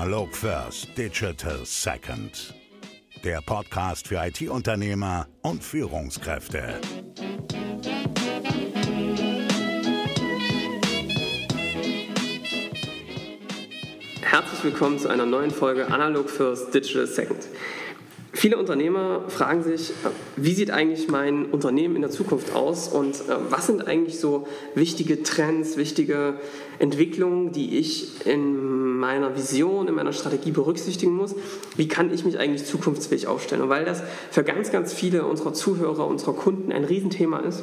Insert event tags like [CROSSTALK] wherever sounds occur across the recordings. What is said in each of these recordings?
Analog First, Digital Second. Der Podcast für IT-Unternehmer und Führungskräfte. Herzlich willkommen zu einer neuen Folge Analog First, Digital Second. Viele Unternehmer fragen sich, wie sieht eigentlich mein Unternehmen in der Zukunft aus und äh, was sind eigentlich so wichtige Trends, wichtige Entwicklungen, die ich in meiner Vision, in meiner Strategie berücksichtigen muss? Wie kann ich mich eigentlich zukunftsfähig aufstellen? Und weil das für ganz, ganz viele unserer Zuhörer, unserer Kunden ein Riesenthema ist,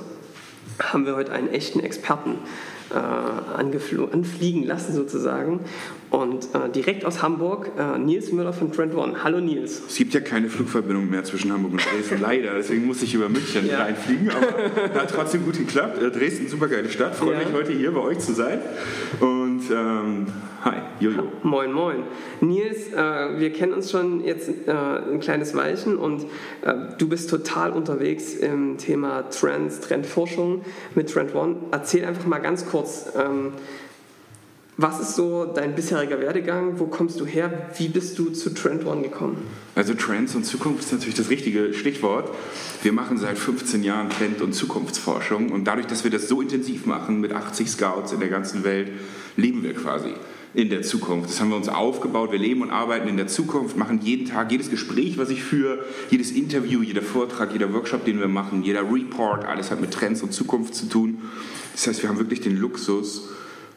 haben wir heute einen echten Experten äh, anfliegen lassen sozusagen. Und äh, direkt aus Hamburg, äh, Nils Müller von Trend One. Hallo Nils. Es gibt ja keine Flugverbindung mehr zwischen Hamburg und Dresden, leider. Deswegen musste ich über München ja. reinfliegen. Aber hat trotzdem gut geklappt. Äh, Dresden, super geile Stadt. Freue ja. mich heute hier bei euch zu sein. Und ähm, hi, Jojo. Moin, moin. Nils, äh, wir kennen uns schon jetzt äh, ein kleines Weilchen und du bist total unterwegs im Thema Trends, Trendforschung mit Trend One. Erzähl einfach mal ganz kurz. Ähm, was ist so dein bisheriger Werdegang? Wo kommst du her? Wie bist du zu Trend One gekommen? Also Trends und Zukunft ist natürlich das richtige Stichwort. Wir machen seit 15 Jahren Trend- und Zukunftsforschung und dadurch, dass wir das so intensiv machen mit 80 Scouts in der ganzen Welt, leben wir quasi in der Zukunft. Das haben wir uns aufgebaut. Wir leben und arbeiten in der Zukunft, machen jeden Tag, jedes Gespräch, was ich führe, jedes Interview, jeder Vortrag, jeder Workshop, den wir machen, jeder Report, alles hat mit Trends und Zukunft zu tun. Das heißt, wir haben wirklich den Luxus,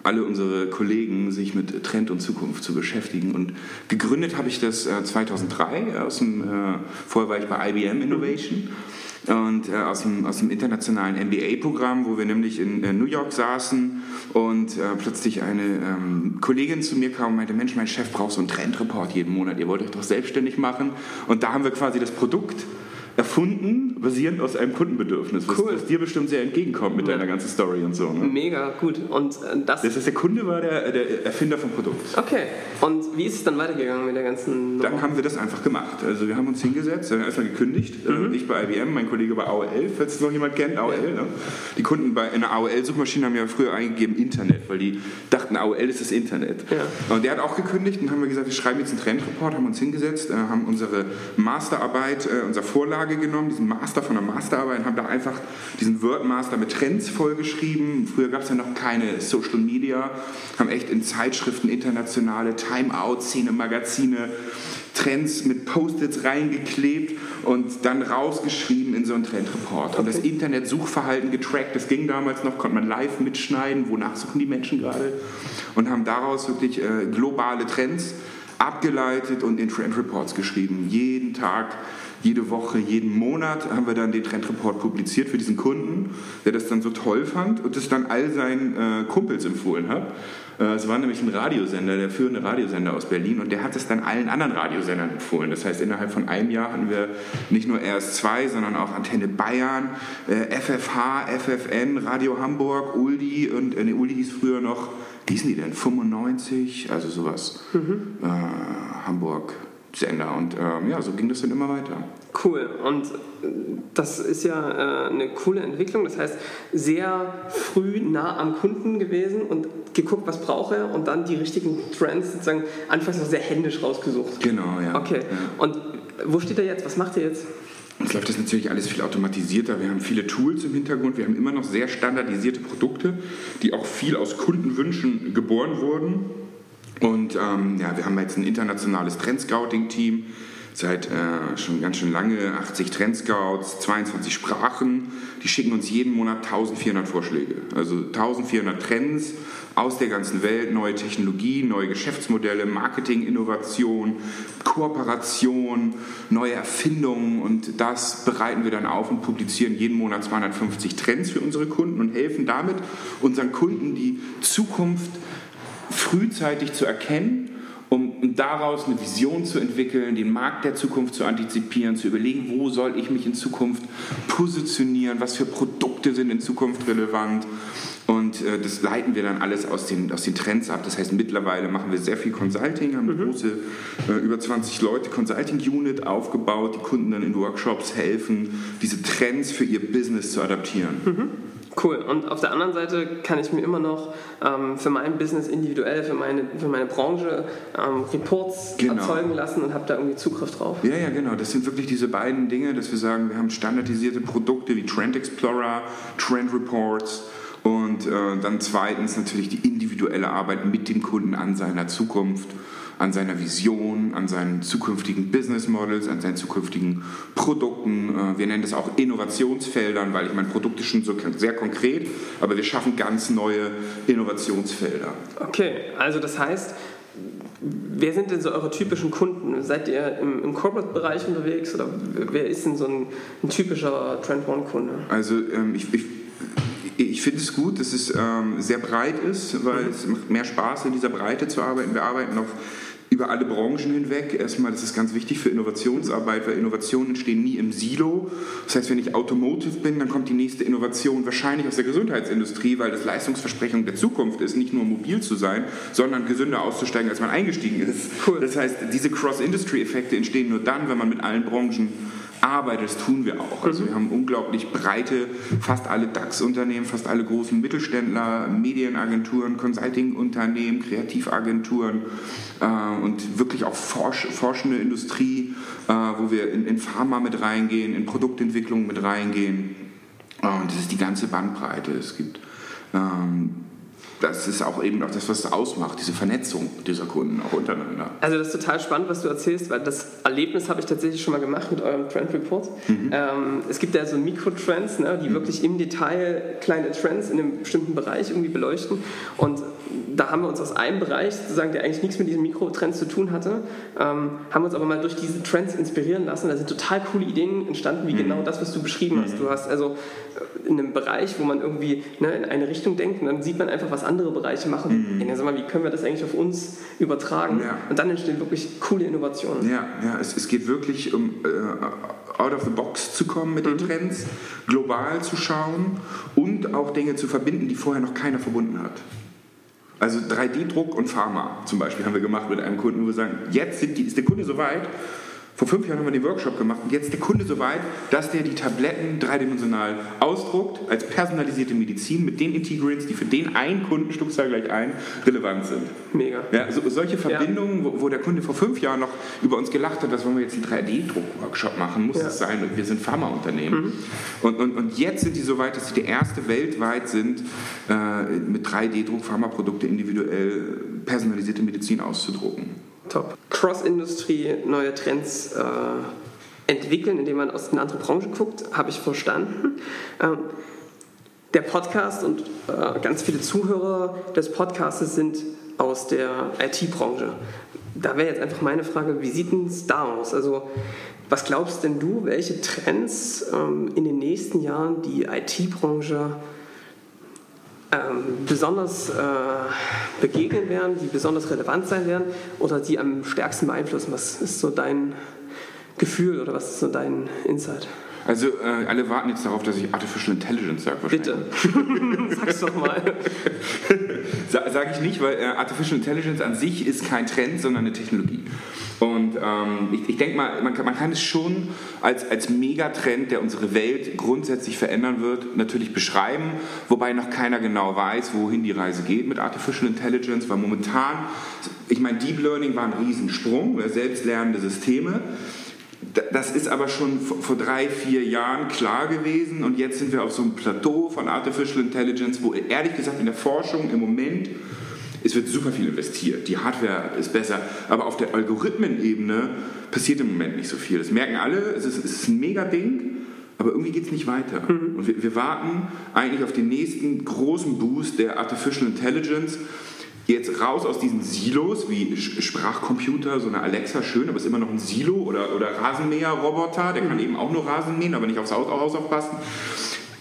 alle unsere Kollegen sich mit Trend und Zukunft zu beschäftigen. Und gegründet habe ich das 2003 äh, aus dem, äh, vorher war ich bei IBM Innovation und äh, aus, dem, aus dem internationalen MBA-Programm, wo wir nämlich in New York saßen und äh, plötzlich eine ähm, Kollegin zu mir kam und meinte, Mensch, mein Chef braucht so einen Trendreport jeden Monat, ihr wollt euch doch selbstständig machen. Und da haben wir quasi das Produkt erfunden, basierend aus einem Kundenbedürfnis, was, cool. was dir bestimmt sehr entgegenkommt mit deiner ganzen Story und so. Ne? Mega, gut. Und äh, das, das heißt, der Kunde war der, der, Erfinder vom Produkt. Okay. Und wie ist es dann weitergegangen mit der ganzen Nummer? Dann haben wir das einfach gemacht. Also wir haben uns hingesetzt, haben erstmal gekündigt. Äh, mhm. Ich bei IBM, mein Kollege bei AOL, falls es noch jemand kennt, AOL. Ja. Ne? Die Kunden bei einer AOL-Suchmaschine haben ja früher eingegeben Internet, weil die dachten, AOL ist das Internet. Ja. Und der hat auch gekündigt und haben wir gesagt, wir schreiben jetzt einen Trendreport, haben uns hingesetzt, äh, haben unsere Masterarbeit, unser Vorlage Vorlage genommen, diesen Master von der Masterarbeit, und haben da einfach diesen Wordmaster mit Trends vollgeschrieben. Früher gab es ja noch keine Social Media, haben echt in Zeitschriften internationale Timeout, Szene, Magazine, Trends mit Post-its reingeklebt und dann rausgeschrieben in so einen Trendreport. Und das Internet-Suchverhalten getrackt, das ging damals noch, konnte man live mitschneiden, wonach suchen die Menschen gerade und haben daraus wirklich äh, globale Trends abgeleitet und in Trend Reports geschrieben. Jeden Tag jede Woche, jeden Monat haben wir dann den Trendreport publiziert für diesen Kunden, der das dann so toll fand und das dann all seinen äh, Kumpels empfohlen hat. Äh, es war nämlich ein Radiosender, der führende Radiosender aus Berlin und der hat es dann allen anderen Radiosendern empfohlen. Das heißt, innerhalb von einem Jahr hatten wir nicht nur RS2, sondern auch Antenne Bayern, äh, FFH, FFN, Radio Hamburg, Uldi und äh, Uldi hieß früher noch, wie hießen die denn? 95, also sowas. Mhm. Äh, Hamburg. Sender. Und ähm, ja, so ging das dann immer weiter. Cool. Und äh, das ist ja äh, eine coole Entwicklung. Das heißt, sehr früh nah am Kunden gewesen und geguckt, was braucht er und dann die richtigen Trends sozusagen anfangs noch sehr händisch rausgesucht. Genau, ja. Okay. Ja. Und wo steht er jetzt? Was macht er jetzt? Jetzt läuft das natürlich alles viel automatisierter. Wir haben viele Tools im Hintergrund. Wir haben immer noch sehr standardisierte Produkte, die auch viel aus Kundenwünschen geboren wurden. Und ähm, ja, wir haben jetzt ein internationales Trendscouting-Team, seit äh, schon ganz schön lange, 80 Trendscouts, 22 Sprachen. Die schicken uns jeden Monat 1400 Vorschläge. Also 1400 Trends aus der ganzen Welt, neue Technologien, neue Geschäftsmodelle, Marketing, Innovation, Kooperation, neue Erfindungen und das bereiten wir dann auf und publizieren jeden Monat 250 Trends für unsere Kunden und helfen damit unseren Kunden die Zukunft frühzeitig zu erkennen, um daraus eine Vision zu entwickeln, den Markt der Zukunft zu antizipieren, zu überlegen, wo soll ich mich in Zukunft positionieren, was für Produkte sind in Zukunft relevant. Und äh, das leiten wir dann alles aus den, aus den Trends ab. Das heißt, mittlerweile machen wir sehr viel Consulting, haben eine mhm. große, äh, über 20 Leute Consulting-Unit aufgebaut, die Kunden dann in Workshops helfen, diese Trends für ihr Business zu adaptieren. Mhm. Cool. Und auf der anderen Seite kann ich mir immer noch ähm, für mein Business individuell, für meine, für meine Branche ähm, Reports genau. erzeugen lassen und habe da irgendwie Zugriff drauf. Ja, ja, genau. Das sind wirklich diese beiden Dinge, dass wir sagen, wir haben standardisierte Produkte wie Trend Explorer, Trend Reports und äh, dann zweitens natürlich die individuelle Arbeit mit dem Kunden an seiner Zukunft an seiner Vision, an seinen zukünftigen Business Models, an seinen zukünftigen Produkten. Äh, wir nennen das auch Innovationsfeldern, weil ich meine, Produkte schon so sehr konkret, aber wir schaffen ganz neue Innovationsfelder. Okay, also das heißt, Wer sind denn so eure typischen Kunden? Seid ihr im, im Corporate-Bereich unterwegs oder wer ist denn so ein, ein typischer Trend One-Kunde? Also ähm, ich, ich ich finde es gut, dass es ähm, sehr breit ist, weil mhm. es macht mehr Spaß, in dieser Breite zu arbeiten. Wir arbeiten auf über alle Branchen hinweg. Erstmal, das ist ganz wichtig für Innovationsarbeit, weil Innovationen entstehen nie im Silo. Das heißt, wenn ich Automotive bin, dann kommt die nächste Innovation wahrscheinlich aus der Gesundheitsindustrie, weil das Leistungsversprechung der Zukunft ist, nicht nur mobil zu sein, sondern gesünder auszusteigen, als man eingestiegen ist. Cool. Das heißt, diese Cross-Industry-Effekte entstehen nur dann, wenn man mit allen Branchen arbeitet. Das tun wir auch. Also mhm. wir haben unglaublich breite, fast alle DAX-Unternehmen, fast alle großen Mittelständler, Medienagenturen, Consulting-Unternehmen, Kreativagenturen äh, und wirklich auch forsch, forschende Industrie, äh, wo wir in, in Pharma mit reingehen, in Produktentwicklung mit reingehen. Äh, und das ist die ganze Bandbreite. Es gibt ähm, das ist auch eben auch das, was es ausmacht, diese Vernetzung dieser Kunden auch untereinander. Also das ist total spannend, was du erzählst, weil das Erlebnis habe ich tatsächlich schon mal gemacht mit eurem Trend Report. Mhm. Ähm, es gibt ja so Mikrotrends, ne, die mhm. wirklich im Detail kleine Trends in einem bestimmten Bereich irgendwie beleuchten und da haben wir uns aus einem Bereich, sozusagen, der eigentlich nichts mit diesen Mikrotrends zu tun hatte, ähm, haben uns aber mal durch diese Trends inspirieren lassen. Da sind total coole Ideen entstanden, wie mhm. genau das, was du beschrieben hast. Mhm. Du hast also äh, in einem Bereich, wo man irgendwie ne, in eine Richtung denkt und dann sieht man einfach, was andere Bereiche machen. Mhm. Ja, sag mal, wie können wir das eigentlich auf uns übertragen? Ja. Und dann entstehen wirklich coole Innovationen. Ja, ja es, es geht wirklich um äh, out of the box zu kommen mit den mhm. Trends, global zu schauen und auch Dinge zu verbinden, die vorher noch keiner verbunden hat. Also 3D-Druck und Pharma zum Beispiel haben wir gemacht mit einem Kunden, wo wir sagen, jetzt die, ist der Kunde so weit, vor fünf Jahren haben wir den Workshop gemacht und jetzt der Kunde so weit, dass der die Tabletten dreidimensional ausdruckt als personalisierte Medizin mit den Integrients, die für den einen Kunden Stückzahl gleich ein relevant sind. Mega. Ja, so, solche Verbindungen, ja. wo, wo, der Kunde vor fünf Jahren noch über uns gelacht hat, was wollen wir jetzt einen 3D-Druck-Workshop machen, muss ja. es sein. Und wir sind Pharmaunternehmen. Mhm. Und, und, und jetzt sind die so weit, dass sie der erste weltweit sind, äh, mit 3D-Druck Pharmaprodukte individuell personalisierte Medizin auszudrucken. Top. Cross-Industrie, neue Trends äh, entwickeln, indem man aus einer anderen Branche guckt, habe ich verstanden. Ähm, der Podcast und äh, ganz viele Zuhörer des Podcasts sind aus der IT-Branche. Da wäre jetzt einfach meine Frage, wie sieht es da aus? Also, was glaubst denn du, welche Trends ähm, in den nächsten Jahren die IT-Branche ähm, besonders äh, begegnen werden, die besonders relevant sein werden oder die am stärksten beeinflussen? Was ist so dein Gefühl oder was ist so dein Insight? Also äh, alle warten jetzt darauf, dass ich Artificial Intelligence sage. Bitte, [LAUGHS] sag's doch mal. [LAUGHS] sage ich nicht, weil äh, Artificial Intelligence an sich ist kein Trend, sondern eine Technologie. Und ähm, ich, ich denke mal, man kann, man kann, es schon als, als Megatrend, der unsere Welt grundsätzlich verändern wird, natürlich beschreiben, wobei noch keiner genau weiß, wohin die Reise geht mit Artificial Intelligence, weil momentan, ich meine, Deep Learning war ein Riesensprung, selbstlernende Systeme. Das ist aber schon vor drei, vier Jahren klar gewesen und jetzt sind wir auf so einem Plateau von Artificial Intelligence, wo ehrlich gesagt in der Forschung im Moment es wird super viel investiert, die Hardware ist besser, aber auf der Algorithmenebene passiert im Moment nicht so viel. Das merken alle, es ist, es ist ein Mega-Ding, aber irgendwie geht es nicht weiter. Mhm. Und wir, wir, warten eigentlich auf den nächsten großen Boost der Artificial Intelligence. Jetzt raus aus diesen Silos wie Sprachcomputer, so eine Alexa, schön, aber es ist immer noch ein Silo oder, oder Rasenmäher-Roboter, der mhm. kann eben auch nur Rasen mähen, aber nicht aufs Haus, Haus aufpassen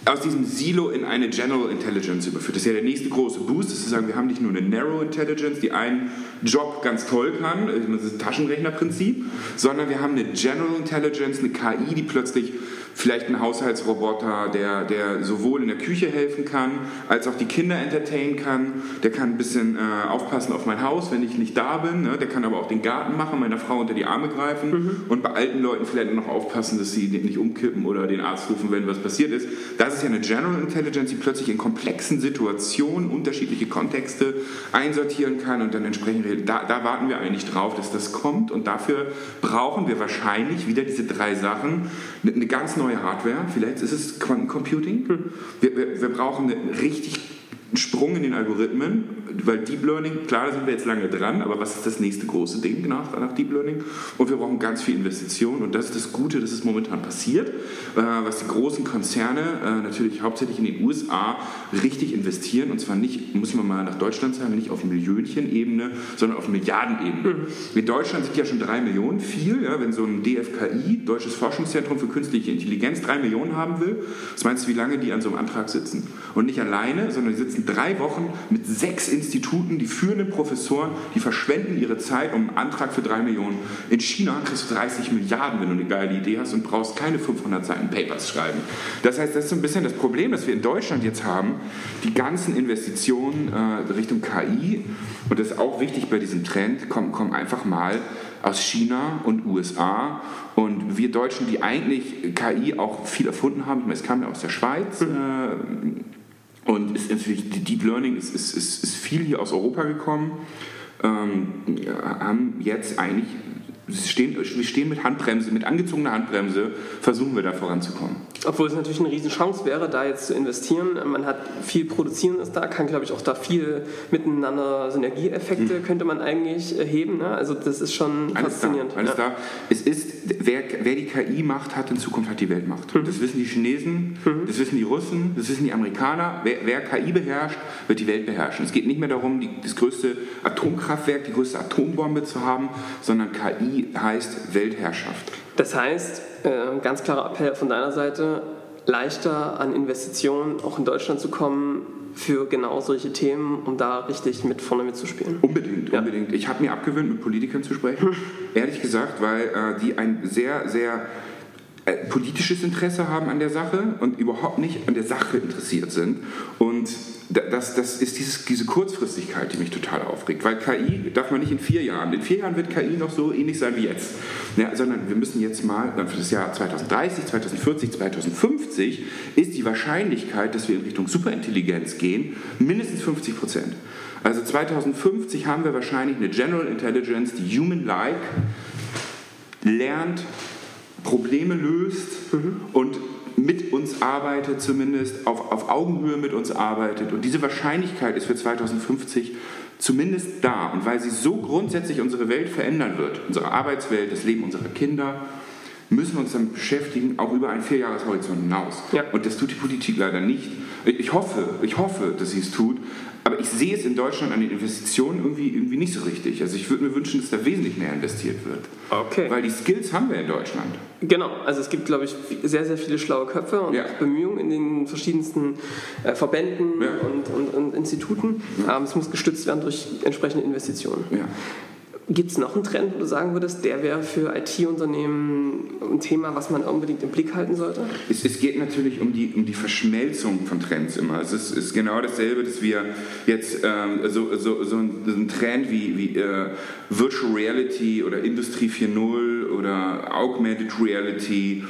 aus diesem Silo in eine General Intelligence überführt. Das ist ja der nächste große Boost, ist zu sagen, wir haben nicht nur eine Narrow Intelligence, die einen Job ganz toll kann, das ist ein Taschenrechnerprinzip, sondern wir haben eine General Intelligence, eine KI, die plötzlich vielleicht ein Haushaltsroboter, der, der sowohl in der Küche helfen kann, als auch die Kinder entertainen kann. Der kann ein bisschen äh, aufpassen auf mein Haus, wenn ich nicht da bin. Ne? Der kann aber auch den Garten machen, meiner Frau unter die Arme greifen mhm. und bei alten Leuten vielleicht noch aufpassen, dass sie nicht umkippen oder den Arzt rufen, wenn was passiert ist. Das ist ja eine General Intelligence, die plötzlich in komplexen Situationen unterschiedliche Kontexte einsortieren kann und dann entsprechend da, da warten wir eigentlich drauf, dass das kommt und dafür brauchen wir wahrscheinlich wieder diese drei Sachen. Eine ganz neue Hardware, vielleicht ist es Quantencomputing. Hm. Wir, wir, wir brauchen eine richtig ein Sprung in den Algorithmen, weil Deep Learning, klar, da sind wir jetzt lange dran, aber was ist das nächste große Ding nach, nach Deep Learning? Und wir brauchen ganz viel Investitionen und das ist das Gute, dass es momentan passiert, äh, was die großen Konzerne äh, natürlich hauptsächlich in den USA richtig investieren und zwar nicht, muss man mal nach Deutschland sagen, nicht auf Millionchen-Ebene, sondern auf Milliardenebene. Mhm. In Deutschland sind ja schon drei Millionen viel, ja, wenn so ein DFKI, Deutsches Forschungszentrum für künstliche Intelligenz, drei Millionen haben will, was meinst du, wie lange die an so einem Antrag sitzen? Und nicht alleine, sondern die sitzen sitzen drei Wochen mit sechs Instituten, die führenden Professoren, die verschwenden ihre Zeit um einen Antrag für drei Millionen. In China kriegst du 30 Milliarden, wenn du eine geile Idee hast und brauchst keine 500 Seiten Papers schreiben. Das heißt, das ist so ein bisschen das Problem, das wir in Deutschland jetzt haben. Die ganzen Investitionen äh, Richtung KI, und das ist auch wichtig bei diesem Trend, kommen, kommen einfach mal aus China und USA. Und wir Deutschen, die eigentlich KI auch viel erfunden haben, ich meine, es kam ja aus der Schweiz, äh, und ist natürlich, Deep Learning ist, ist, ist, ist viel hier aus Europa gekommen. Ähm, haben jetzt eigentlich stehen, wir stehen mit Handbremse, mit angezogener Handbremse, versuchen wir da voranzukommen. Obwohl es natürlich eine Riesenchance wäre, da jetzt zu investieren. Man hat viel Produzieren ist da, kann glaube ich auch da viel miteinander Synergieeffekte mhm. könnte man eigentlich heben. Ne? Also das ist schon alles faszinierend. Da, alles ja. da. Es ist, wer, wer, die KI macht, hat in Zukunft hat die Weltmacht. Mhm. Das wissen die Chinesen, mhm. das wissen die Russen, das wissen die Amerikaner. Wer, wer, KI beherrscht, wird die Welt beherrschen. Es geht nicht mehr darum, die, das größte Atomkraftwerk, die größte Atombombe zu haben, sondern KI heißt Weltherrschaft. Das heißt, äh, ganz klarer Appell von deiner Seite, leichter an Investitionen auch in Deutschland zu kommen für genau solche Themen, um da richtig mit vorne mitzuspielen. Unbedingt, ja. unbedingt. Ich habe mir abgewöhnt, mit Politikern zu sprechen, [LAUGHS] ehrlich gesagt, weil äh, die ein sehr, sehr politisches Interesse haben an der Sache und überhaupt nicht an der Sache interessiert sind. Und das, das ist dieses, diese Kurzfristigkeit, die mich total aufregt. Weil KI darf man nicht in vier Jahren. In vier Jahren wird KI noch so ähnlich sein wie jetzt. Ja, sondern wir müssen jetzt mal, dann für das Jahr 2030, 2040, 2050 ist die Wahrscheinlichkeit, dass wir in Richtung Superintelligenz gehen, mindestens 50 Prozent. Also 2050 haben wir wahrscheinlich eine General Intelligence, die human-like lernt, Probleme löst mhm. und mit uns arbeitet, zumindest auf, auf Augenhöhe mit uns arbeitet. Und diese Wahrscheinlichkeit ist für 2050 zumindest da. Und weil sie so grundsätzlich unsere Welt verändern wird, unsere Arbeitswelt, das Leben unserer Kinder, müssen wir uns damit beschäftigen, auch über einen Vierjahreshorizont hinaus. Ja. Und das tut die Politik leider nicht. Ich hoffe, ich hoffe, dass sie es tut, aber ich sehe es in Deutschland an den Investitionen irgendwie, irgendwie nicht so richtig. Also ich würde mir wünschen, dass da wesentlich mehr investiert wird. Okay. Weil die Skills haben wir in Deutschland. Genau, also es gibt, glaube ich, sehr, sehr viele schlaue Köpfe und ja. Bemühungen in den verschiedensten äh, Verbänden ja. und, und, und, Instituten. Ja. Ähm, es muss gestützt werden durch entsprechende Investitionen. Gibt es noch einen Trend, wo du sagen würdest, der wäre für IT-Unternehmen ein Thema, was man unbedingt im Blick halten sollte? Es, es geht natürlich um die, um die Verschmelzung von Trends immer. Es ist, ist genau dasselbe, dass wir jetzt ähm, so, so, so, ein, Trend wie, wie äh, Virtual Reality oder Industrie 4.0 oder Augmented Reality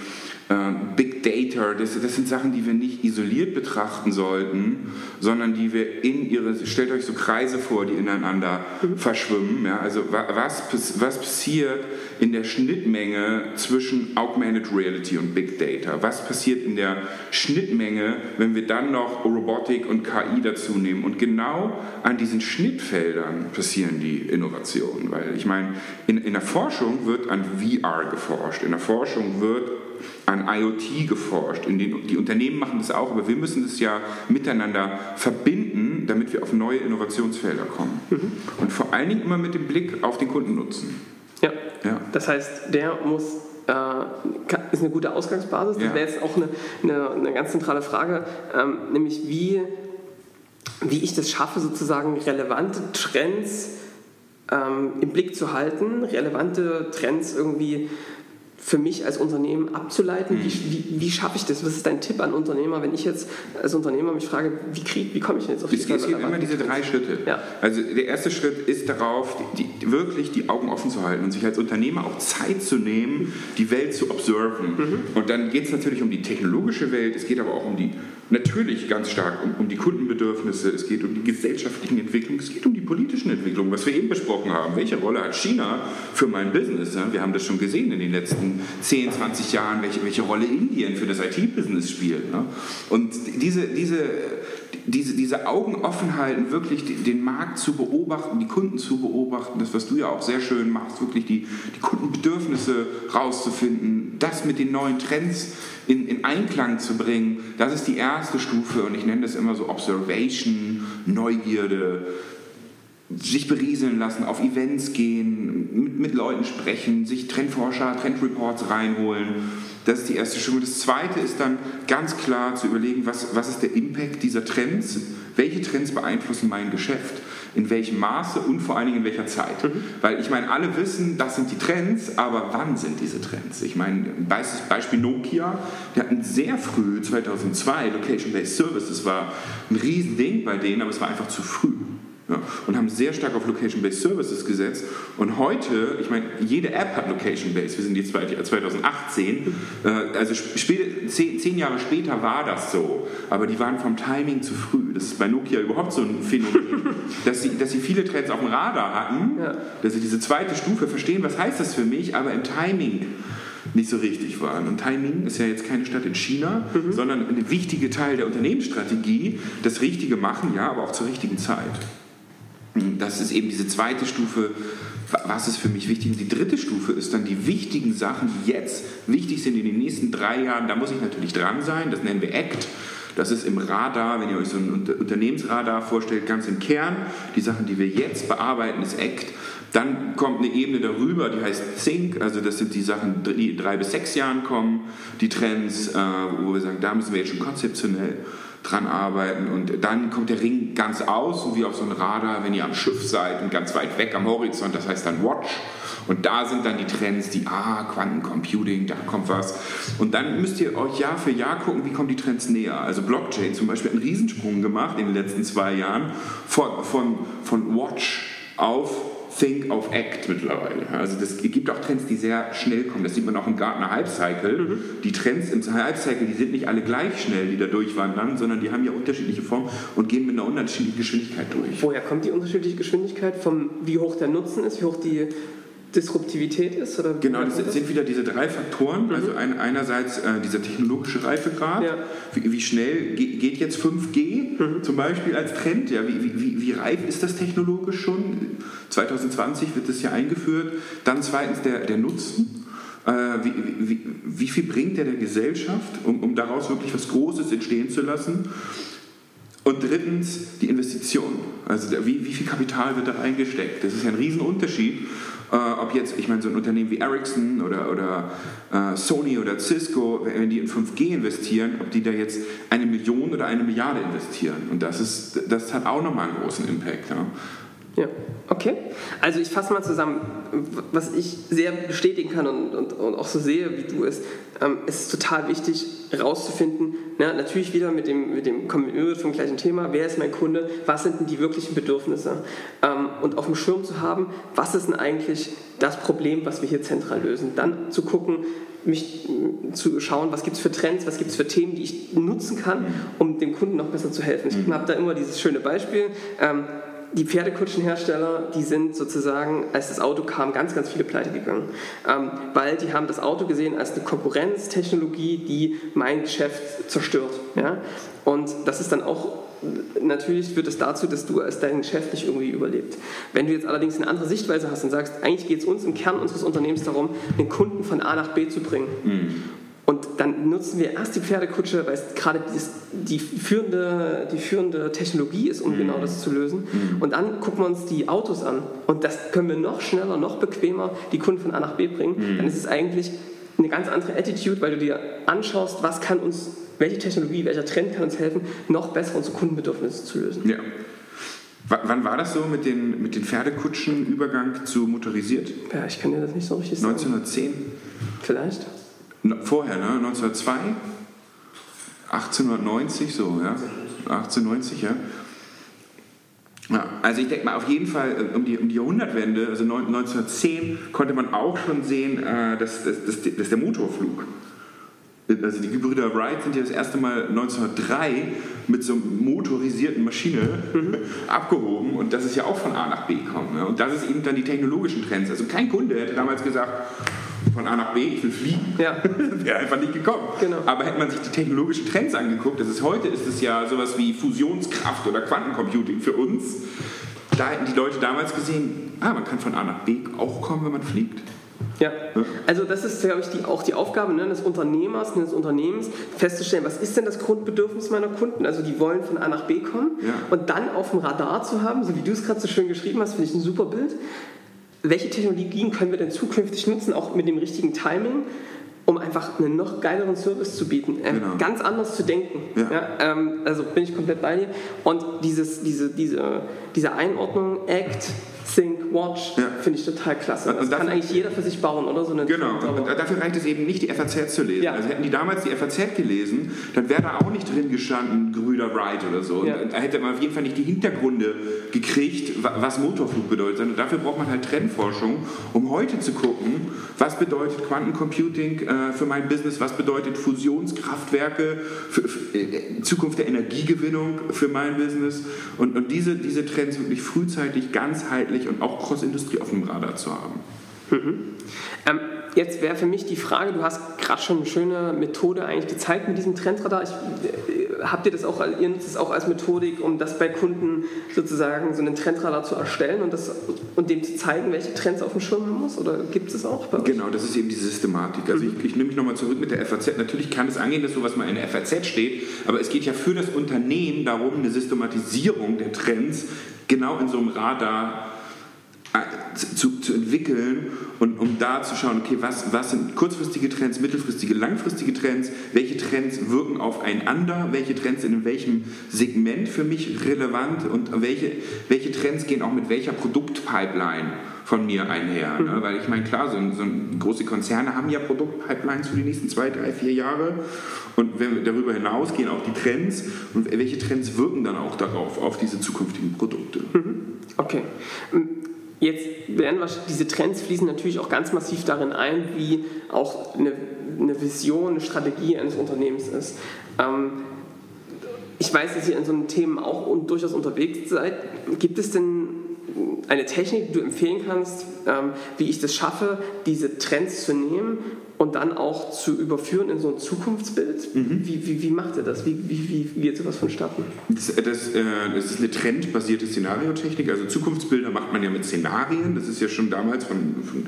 Big Data, das, das, sind Sachen, die wir nicht isoliert betrachten sollten, sondern die wir in ihre, stellt euch so Kreise vor, die ineinander mhm. verschwimmen. Ja? Also was, was passiert in der Schnittmenge zwischen Augmented Reality und Big Data? Was passiert in der Schnittmenge, wenn wir dann noch Robotik und KI dazu nehmen? Und genau an diesen Schnittfeldern passieren die Innovationen. Weil ich meine, in, in der Forschung wird an VR geforscht, in der Forschung wird an IoT geforscht. Den, die Unternehmen machen das auch, aber wir müssen das ja miteinander verbinden, damit wir auf neue Innovationsfelder kommen. Mhm. Und vor allen Dingen immer mit dem Blick auf den Kundennutzen. Ja. ja. Das heißt, der muss äh, ist eine gute Ausgangsbasis. Das wäre jetzt auch eine, eine, eine, ganz zentrale Frage, ähm, nämlich wie, wie ich das schaffe, sozusagen relevante Trends ähm, im Blick zu halten, relevante Trends irgendwie für mich als Unternehmen abzuleiten? Mhm. Wie, wie, wie, schaffe ich das? Was ist dein Tipp an Unternehmer, wenn ich jetzt als Unternehmer mich frage, wie, krieg, wie komme ich denn jetzt auf die Es gibt immer diese drei Schritte. Ja. Also der erste Schritt ist darauf, die, die, wirklich die Augen offen zu halten und sich als Unternehmer auch Zeit zu nehmen, die Welt zu observen. Mhm. Und dann geht es natürlich um die technologische Welt, es geht aber auch um die, natürlich ganz stark um, um die Kundenbedürfnisse, es geht um die gesellschaftlichen Entwicklungen, es geht um die politischen Entwicklungen, was wir eben besprochen haben. Welche Rolle hat China für mein Business? Wir haben das schon gesehen in den letzten 10, 20 Jahren, welche, welche Rolle Indien für das IT-Business spielt. Ne? Und diese, diese, diese, diese Augen offen halten, wirklich den Markt zu beobachten, die Kunden zu beobachten, das, was du ja auch sehr schön machst, wirklich die, die Kundenbedürfnisse rauszufinden, das mit den neuen Trends in, in Einklang zu bringen, das ist die erste Stufe und ich nenne das immer so Observation, Neugierde, sich berieseln lassen, auf Events gehen, mit, mit Leuten sprechen, sich Trendforscher, Trendreports reinholen. Das ist die erste Schule. Das zweite ist dann ganz klar zu überlegen, was, was ist der Impact dieser Trends? Welche Trends beeinflussen mein Geschäft? In welchem Maße und vor allen Dingen in welcher Zeit? Mhm. Weil ich meine, alle wissen, das sind die Trends, aber wann sind diese Trends? Ich meine, Beispiel Nokia, die hatten sehr früh, 2002, Location-Based Services war ein Riesending bei denen, aber es war einfach zu früh. Ja, und haben sehr stark auf Location-Based Services gesetzt. Und heute, ich meine, jede App hat Location-Based. Wir sind jetzt 2018. Äh, also zehn, zehn, Jahre später war das so. Aber die waren vom Timing zu früh. Das ist bei Nokia überhaupt so ein Phänomen, [LAUGHS] dass sie, dass sie viele Trends auf dem Radar hatten, ja. dass sie diese zweite Stufe verstehen, was heißt das für mich, aber im Timing nicht so richtig waren. Und Timing ist ja jetzt keine Stadt in China, mhm. sondern ein wichtiger Teil der Unternehmensstrategie, das Richtige machen, ja, aber auch zur richtigen Zeit. Das ist eben diese zweite Stufe. Was ist für mich wichtig? Und die dritte Stufe ist dann die wichtigen Sachen, die jetzt wichtig sind in den nächsten drei Jahren. Da muss ich natürlich dran sein. Das nennen wir ACT. Das ist im Radar, wenn ihr euch so ein Unternehmensradar vorstellt, ganz im Kern. Die Sachen, die wir jetzt bearbeiten, ist ACT. Dann kommt eine Ebene darüber, die heißt Think, also das sind die Sachen, die drei bis sechs Jahren kommen, die Trends, äh, wo wir sagen, da müssen wir jetzt schon konzeptionell dran arbeiten. Und dann kommt der Ring ganz aus, so wie auf so ein Radar, wenn ihr am Schiff seid und ganz weit weg am Horizont, das heißt dann Watch. Und da sind dann die Trends, die, ah, Quantencomputing, da kommt was. Und dann müsst ihr euch Jahr für Jahr gucken, wie kommen die Trends näher. Also Blockchain zum Beispiel hat einen Riesensprung gemacht in den letzten zwei Jahren von, von, von Watch auf Think auf Act mittlerweile. Also es gibt auch Trends, die sehr schnell kommen. Das sieht man auch im Gartner Hype Cycle. Mhm. Die Trends im Hype Cycle, die sind nicht alle gleich schnell, die da durchwandern, sondern die haben ja unterschiedliche Formen und gehen mit einer unterschiedlichen Geschwindigkeit durch. Woher kommt die unterschiedliche Geschwindigkeit? Vom wie hoch der Nutzen ist, wie hoch die Disruptivität ist? Oder genau, das, das sind wieder diese drei Faktoren. Mhm. Also ein, einerseits äh, dieser technologische Reifegrad. Ja. Wie, wie, schnell geht jetzt 5G mhm. zum Beispiel als Trend? Ja, wie, wie, wie reif ist das technologisch schon? 2020 wird das ja eingeführt. Dann zweitens der, der Nutzen. Äh, wie, wie, wie, viel bringt der der Gesellschaft, um, um daraus wirklich was Großes entstehen zu lassen? Und drittens die Investition. Also der, wie, wie viel Kapital wird da reingesteckt? Das ist ja ein Riesenunterschied. Äh, ob jetzt, ich meine, so ein Unternehmen wie Ericsson oder, oder äh, Sony oder Cisco, wenn die in 5G investieren, ob die da jetzt eine Million oder eine Milliarde investieren. Und das, ist, das hat auch nochmal einen großen Impact. Ja. Ja, okay. Also ich fasse mal zusammen, was ich sehr bestätigen kann und, und, und auch so sehe, wie du es, ähm, es ist total wichtig herauszufinden, na, natürlich wieder mit dem, mit dem kommen wir vom gleichen Thema, wer ist mein Kunde, was sind denn die wirklichen Bedürfnisse ähm, und auf dem Schirm zu haben, was ist denn eigentlich das Problem, was wir hier zentral lösen. Dann zu gucken, mich zu schauen, was gibt es für Trends, was gibt es für Themen, die ich nutzen kann, um dem Kunden noch besser zu helfen. Ich mhm. habe da immer dieses schöne Beispiel. Ähm, die Pferdekutschenhersteller, die sind sozusagen, als das Auto kam, ganz, ganz viele pleite gegangen. Ähm, weil die haben das Auto gesehen als eine Konkurrenztechnologie, die mein Geschäft zerstört. Ja? Und das ist dann auch, natürlich führt es das dazu, dass du als dein Geschäft nicht irgendwie überlebt. Wenn du jetzt allerdings eine andere Sichtweise hast und sagst, eigentlich geht es uns im Kern unseres Unternehmens darum, den Kunden von A nach B zu bringen. Mhm. Und dann nutzen wir erst die Pferdekutsche, weil es gerade die führende, die führende Technologie ist, um mhm. genau das zu lösen. Mhm. Und dann gucken wir uns die Autos an. Und das können wir noch schneller, noch bequemer die Kunden von A nach B bringen. Mhm. Dann ist es eigentlich eine ganz andere Attitude, weil du dir anschaust, was kann uns, welche Technologie, welcher Trend kann uns helfen, noch besser unsere Kundenbedürfnisse zu lösen. Ja. Wann war das so mit den, mit den Pferdekutschen Übergang zu motorisiert? Ja, ich kann dir das nicht so richtig sagen. 1910? Vielleicht? Vorher, ne? 1902? 1890 so, ja? 1890, ja? Ja, also ich denke mal auf jeden Fall äh, um die, um die Jahrhundertwende, also 1910, konnte man auch schon sehen, äh, dass, dass, dass, dass der Motorflug also die Gebrüder Wright sind ja das erste Mal 1903 mit so einer motorisierten Maschine mhm. [LAUGHS] abgehoben und das ist ja auch von A nach B gekommen. Ne? Und das ist eben dann die technologischen Trends. Also kein Kunde hätte damals gesagt, von A nach B, ich will fliegen. Ja. [LAUGHS] Wäre einfach nicht gekommen. Genau. Aber hätte man sich die technologischen Trends angeguckt, das ist heute ist es ja sowas wie Fusionskraft oder Quantencomputing für uns. Da hätten die Leute damals gesehen, ah, man kann von A nach B auch kommen, wenn man fliegt. Ja, also das ist, glaube ich, die, auch die Aufgabe ne, des Unternehmers, des Unternehmens, festzustellen, was ist denn das Grundbedürfnis meiner Kunden? Also die wollen von A nach B kommen ja. und dann auf dem Radar zu haben, so wie du es gerade so schön geschrieben hast, finde ich ein super Bild. Welche Technologien können wir denn zukünftig nutzen, auch mit dem richtigen Timing? um einfach einen noch geileren Service zu bieten, ähm, genau. ganz anders zu denken. Ja. Ja, ähm, also bin ich komplett bei dir. Und dieses, diese, diese, diese Einordnung, Act, Think, Watch, ja. finde ich total klasse. Das dafür, kann eigentlich jeder für sich bauen, oder? So eine genau, und dafür reicht es eben nicht, die FAZ zu lesen. Ja. Also hätten die damals die FAZ gelesen, dann wäre da auch nicht drin gestanden, Grüder Wright oder so. Ja. Da hätte man auf jeden Fall nicht die Hintergründe gekriegt, was Motorflug bedeutet. Und dafür braucht man halt Trendforschung, um heute zu gucken, was bedeutet Quantencomputing äh, für mein Business, was bedeutet Fusionskraftwerke, für, für äh, Zukunft der Energiegewinnung für mein Business. Und, und diese, diese Trends wirklich frühzeitig, ganzheitlich und auch Cross-Industrie auf dem Radar zu haben. Mhm. Ähm, jetzt wäre für mich die Frage, du hast gerade schon eine schöne Methode eigentlich gezeigt mit diesem Trendradar. Ich, äh, habt ihr das auch, ihr nutzt es auch als Methodik, um das bei Kunden sozusagen so einen Trendradar zu erstellen und, das, und dem zu zeigen, welche Trends auf dem Schirm haben muss? Oder gibt es auch? Genau, das ist eben die Systematik. Also mhm. ich, ich nehme mich nochmal zurück mit der FAZ. Natürlich kann es angehen, dass sowas mal in der FAZ steht, aber es geht ja für das Unternehmen darum, eine Systematisierung der Trends genau in so einem Radar zu, zu entwickeln und um da zu schauen, okay, was, was sind kurzfristige Trends, mittelfristige, langfristige Trends, welche Trends wirken aufeinander, welche Trends sind in welchem Segment für mich relevant und welche, welche Trends gehen auch mit welcher Produktpipeline von mir einher. Ne? Mhm. Weil ich meine, klar, so, so, große Konzerne haben ja Produktpipelines für die nächsten zwei, drei, vier Jahre. Und wenn wir darüber hinaus gehen auch die Trends und welche Trends wirken dann auch darauf, auf diese zukünftigen Produkte. Mhm. Okay. Jetzt werden diese Trends fließen natürlich auch ganz massiv darin ein, wie auch eine, eine Vision, eine Strategie eines Unternehmens ist. Ähm, ich weiß, dass ihr in so einem Themen auch durchaus unterwegs seid. Gibt es denn eine Technik, die du empfehlen kannst, ähm, wie ich das schaffe, diese Trends zu nehmen und dann auch zu überführen in so ein Zukunftsbild? Mhm. Wie, wie, wie, macht ihr das? Wie, wie, wie geht sowas vonstatten? Das, das, äh, das ist eine trendbasierte Szenariotechnik. Also Zukunftsbilder macht man ja mit Szenarien. Das ist ja schon damals von, von,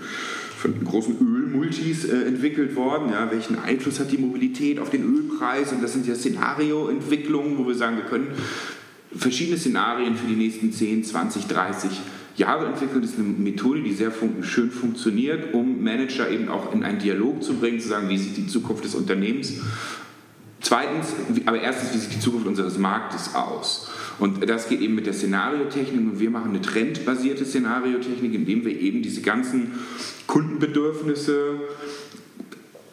von großen Ölmultis äh, entwickelt worden. Ja, welchen Einfluss hat die Mobilität auf den Ölpreis? Und das sind ja Szenarioentwicklungen, wo wir sagen, wir können verschiedene Szenarien für die nächsten 10, 20, 30 Jahre entwickelt. Das ist eine Methode, die sehr fun schön funktioniert, um Manager eben auch in einen Dialog zu bringen, zu sagen, wie sieht die Zukunft des Unternehmens. Zweitens, aber erstens, wie sieht die Zukunft unseres Marktes aus? Und das geht eben mit der Szenariotechnik und wir machen eine trendbasierte Szenariotechnik, indem wir eben diese ganzen Kundenbedürfnisse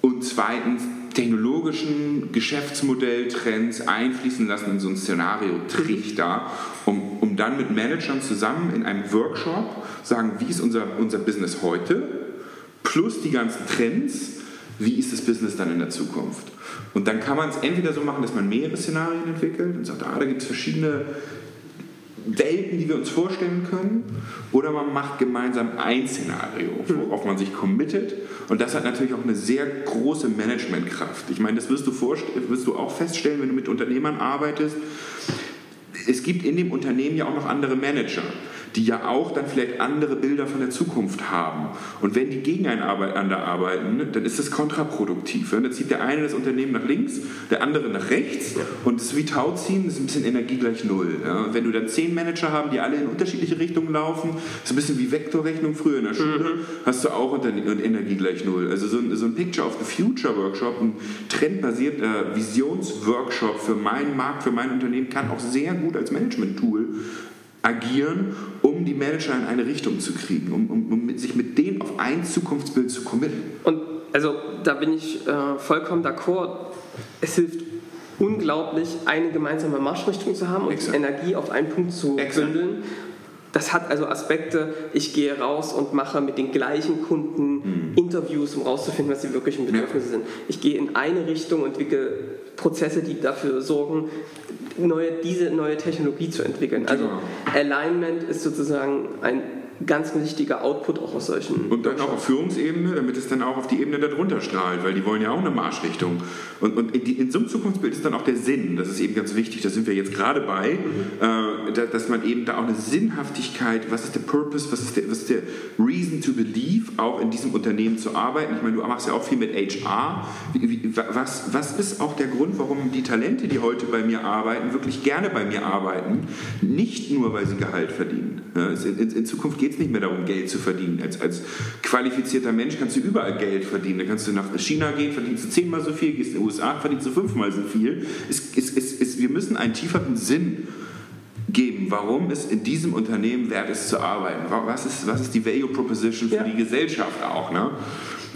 und zweitens technologischen Geschäftsmodelltrends einfließen lassen in so ein Szenario-Trichter, um, um dann mit Managern zusammen in einem Workshop sagen, wie ist unser, unser Business heute, plus die ganzen Trends, wie ist das Business dann in der Zukunft. Und dann kann man es entweder so machen, dass man mehrere Szenarien entwickelt und sagt, ah, da gibt es verschiedene Welten, die wir uns vorstellen können, oder man macht gemeinsam ein Szenario, worauf man sich committet. Und das hat natürlich auch eine sehr große Managementkraft. Ich meine, das wirst du, wirst du auch feststellen, wenn du mit Unternehmern arbeitest. Es gibt in dem Unternehmen ja auch noch andere Manager die ja auch dann vielleicht andere Bilder von der Zukunft haben. Und wenn die gegeneinander arbeiten, dann ist das kontraproduktiv. Dann zieht der eine das Unternehmen nach links, der andere nach rechts und das wie Tauziehen, das ist ein bisschen Energie gleich Null. Wenn du dann zehn Manager haben, die alle in unterschiedliche Richtungen laufen, ist ein bisschen wie Vektorrechnung früher in der Schule, mhm. hast du auch Energie gleich Null. Also so ein, so ein Picture of the Future Workshop, ein trendbasierter Visionsworkshop für meinen Markt, für mein Unternehmen, kann auch sehr gut als Management-Tool agieren, um die Manager in eine Richtung zu kriegen, um, um, um sich mit denen auf ein Zukunftsbild zu committen. Und also da bin ich äh, vollkommen d'accord. Es hilft unglaublich, eine gemeinsame Marschrichtung zu haben und Exakt. Energie auf einen Punkt zu Exakt. bündeln. Das hat also Aspekte, ich gehe raus und mache mit den gleichen Kunden mhm. Interviews, um rauszufinden, was die wirklichen Bedürfnisse ja. sind. Ich gehe in eine Richtung, und entwickle Prozesse, die dafür sorgen, neue, diese neue Technologie zu entwickeln. Also genau. Alignment ist sozusagen ein ganz wichtiger Output auch aus solchen. Und dann auch auf Führungsebene, damit es dann auch auf die Ebene darunter strahlt, weil die wollen ja auch eine Marschrichtung. Und, und in, in, so einem Zukunftsbild ist dann auch der Sinn, das ist eben ganz wichtig, da sind wir jetzt gerade bei, mhm. äh, dass man eben da auch eine Sinnhaftigkeit, was ist der Purpose, was ist der, was ist der Reason to believe, auch in diesem Unternehmen zu arbeiten. Ich meine, du machst ja auch viel mit HR. Wie, wie, was, was ist auch der Grund, warum die Talente, die heute bei mir arbeiten, wirklich gerne bei mir arbeiten? Nicht nur, weil sie Gehalt verdienen. In, in, Zukunft geht geht es nicht mehr darum, Geld zu verdienen. Als, als qualifizierter Mensch kannst du überall Geld verdienen. Da kannst du nach China gehen, verdienst du zehnmal so viel, gehst in die USA, verdienst du fünfmal so viel. Es, es, es, wir müssen einen tieferen Sinn geben, warum es in diesem Unternehmen wert ist zu arbeiten. Was ist, was ist die Value Proposition für ja. die Gesellschaft auch? Ne?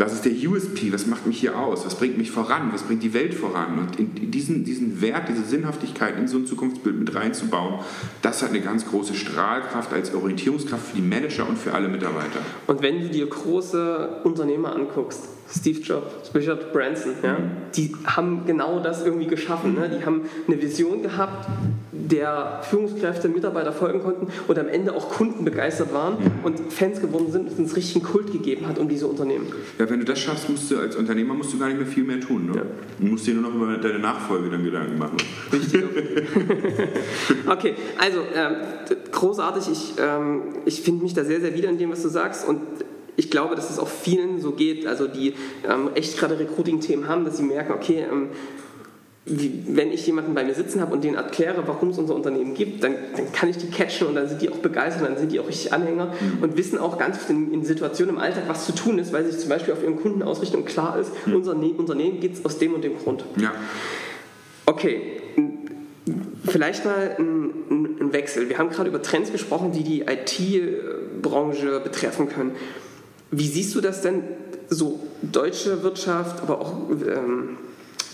Was ist der USP? Was macht mich hier aus? Was bringt mich voran? Was bringt die Welt voran? Und in diesen, diesen Wert, diese Sinnhaftigkeit in so ein Zukunftsbild mit reinzubauen, das hat eine ganz große Strahlkraft als Orientierungskraft für die Manager und für alle Mitarbeiter. Und wenn du dir große Unternehmer anguckst, Steve Jobs, Richard Branson, ja, die haben genau das irgendwie geschaffen. Ne? Die haben eine Vision gehabt, der Führungskräfte, Mitarbeiter folgen konnten und am Ende auch Kunden begeistert waren mhm. und Fans geworden sind und es einen richtigen Kult gegeben hat um diese Unternehmen. Ja, wenn du das schaffst, musst du als Unternehmer musst du gar nicht mehr viel mehr tun. Ne? Ja. Du musst dir nur noch über deine Nachfolge dann Gedanken machen. Richtig. [LAUGHS] okay, also ähm, großartig. Ich, ähm, ich finde mich da sehr, sehr wieder in dem, was du sagst und ich glaube, dass es auch vielen so geht, also die ähm, echt gerade Recruiting-Themen haben, dass sie merken, okay, ähm, wie, wenn ich jemanden bei mir sitzen habe und denen erkläre, warum es unser Unternehmen gibt, dann, dann, kann ich die catchen und dann sind die auch begeistert, dann sind die auch richtig Anhänger mhm. und wissen auch ganz in, in, Situationen im Alltag, was zu tun ist, weil sich zum Beispiel auf ihren Kunden ausrichten und klar ist, mhm. unser ne Unternehmen geht es aus dem und dem Grund. Ja. Okay, vielleicht mal ein, ein Wechsel. Wir haben gerade über Trends gesprochen, die die IT-Branche betreffen können. Wie siehst du das denn, so deutsche Wirtschaft, aber auch ähm,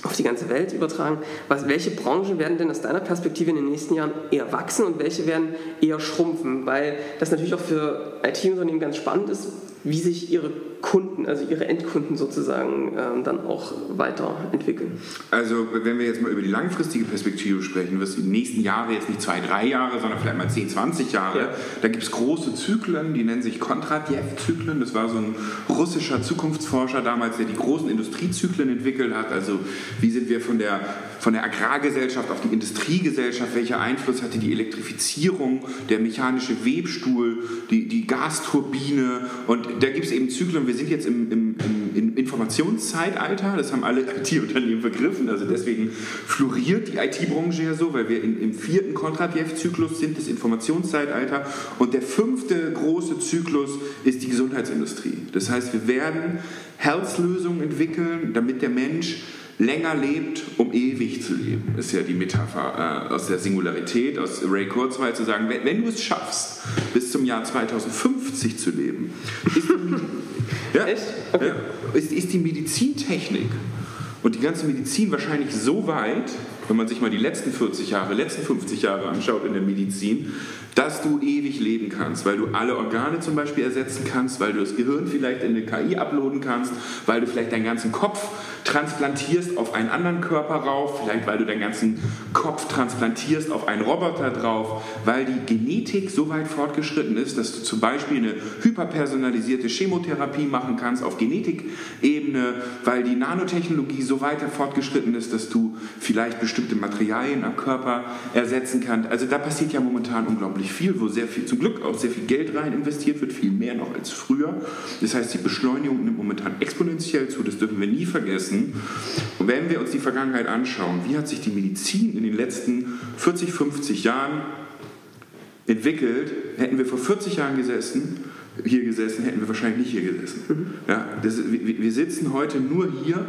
auf die ganze Welt übertragen? Was, welche Branchen werden denn aus deiner Perspektive in den nächsten Jahren eher wachsen und welche werden eher schrumpfen? Weil das natürlich auch für IT-Unternehmen ganz spannend ist, wie sich ihre Kunden, also ihre Endkunden sozusagen ähm, dann auch weiterentwickeln. Also wenn wir jetzt mal über die langfristige Perspektive sprechen, was die nächsten Jahre jetzt nicht zwei, drei Jahre, sondern vielleicht mal 10, 20 Jahre, ja. da gibt es große Zyklen, die nennen sich Kondratjew-Zyklen. Das war so ein russischer Zukunftsforscher damals, der die großen Industriezyklen entwickelt hat. Also wie sind wir von der, von der Agrargesellschaft auf die Industriegesellschaft, welcher Einfluss hatte die Elektrifizierung, der mechanische Webstuhl, die, die Gasturbine und da gibt es eben Zyklen, wir sind jetzt im, im, im Informationszeitalter, das haben alle IT-Unternehmen begriffen, also deswegen floriert die IT-Branche ja so, weil wir in, im vierten Kontratjew-Zyklus sind, das Informationszeitalter. Und der fünfte große Zyklus ist die Gesundheitsindustrie. Das heißt, wir werden Health-Lösungen entwickeln, damit der Mensch länger lebt, um ewig zu leben, ist ja die Metapher äh, aus der Singularität, aus Ray Kurzweil zu sagen, wenn, wenn, du es schaffst, bis zum Jahr 2050 zu leben, ist die, [LAUGHS] ja, okay. ja, ist, ist die Medizintechnik und die ganze Medizin wahrscheinlich so weit, wenn man sich mal die letzten 40 Jahre, letzten 50 Jahre anschaut in der Medizin, dass du ewig leben kannst, weil du alle Organe zum Beispiel ersetzen kannst, weil du das Gehirn vielleicht in eine KI uploaden kannst, weil du vielleicht deinen ganzen Kopf transplantierst auf einen anderen Körper rauf, vielleicht weil du deinen ganzen Kopf transplantierst auf einen Roboter drauf, weil die Genetik so weit fortgeschritten ist, dass du zum Beispiel eine hyperpersonalisierte Chemotherapie machen kannst auf Genetikebene, weil die Nanotechnologie so weit fortgeschritten ist, dass du vielleicht bestimmte Materialien am Körper ersetzen kannst. Also da passiert ja momentan unglaublich viel, wo sehr viel, zum Glück auch sehr viel Geld rein investiert wird, viel mehr noch als früher. Das heißt, die Beschleunigung nimmt momentan exponentiell zu, das dürfen wir nie vergessen wissen. Und wenn wir uns die Vergangenheit anschauen, wie hat sich die Medizin in den letzten 40, 50 Jahren entwickelt, hätten wir vor 40 Jahren gesessen, hier gesessen, hätten wir wahrscheinlich nicht hier gesessen. Mhm. Ja, das, wir sitzen heute nur hier,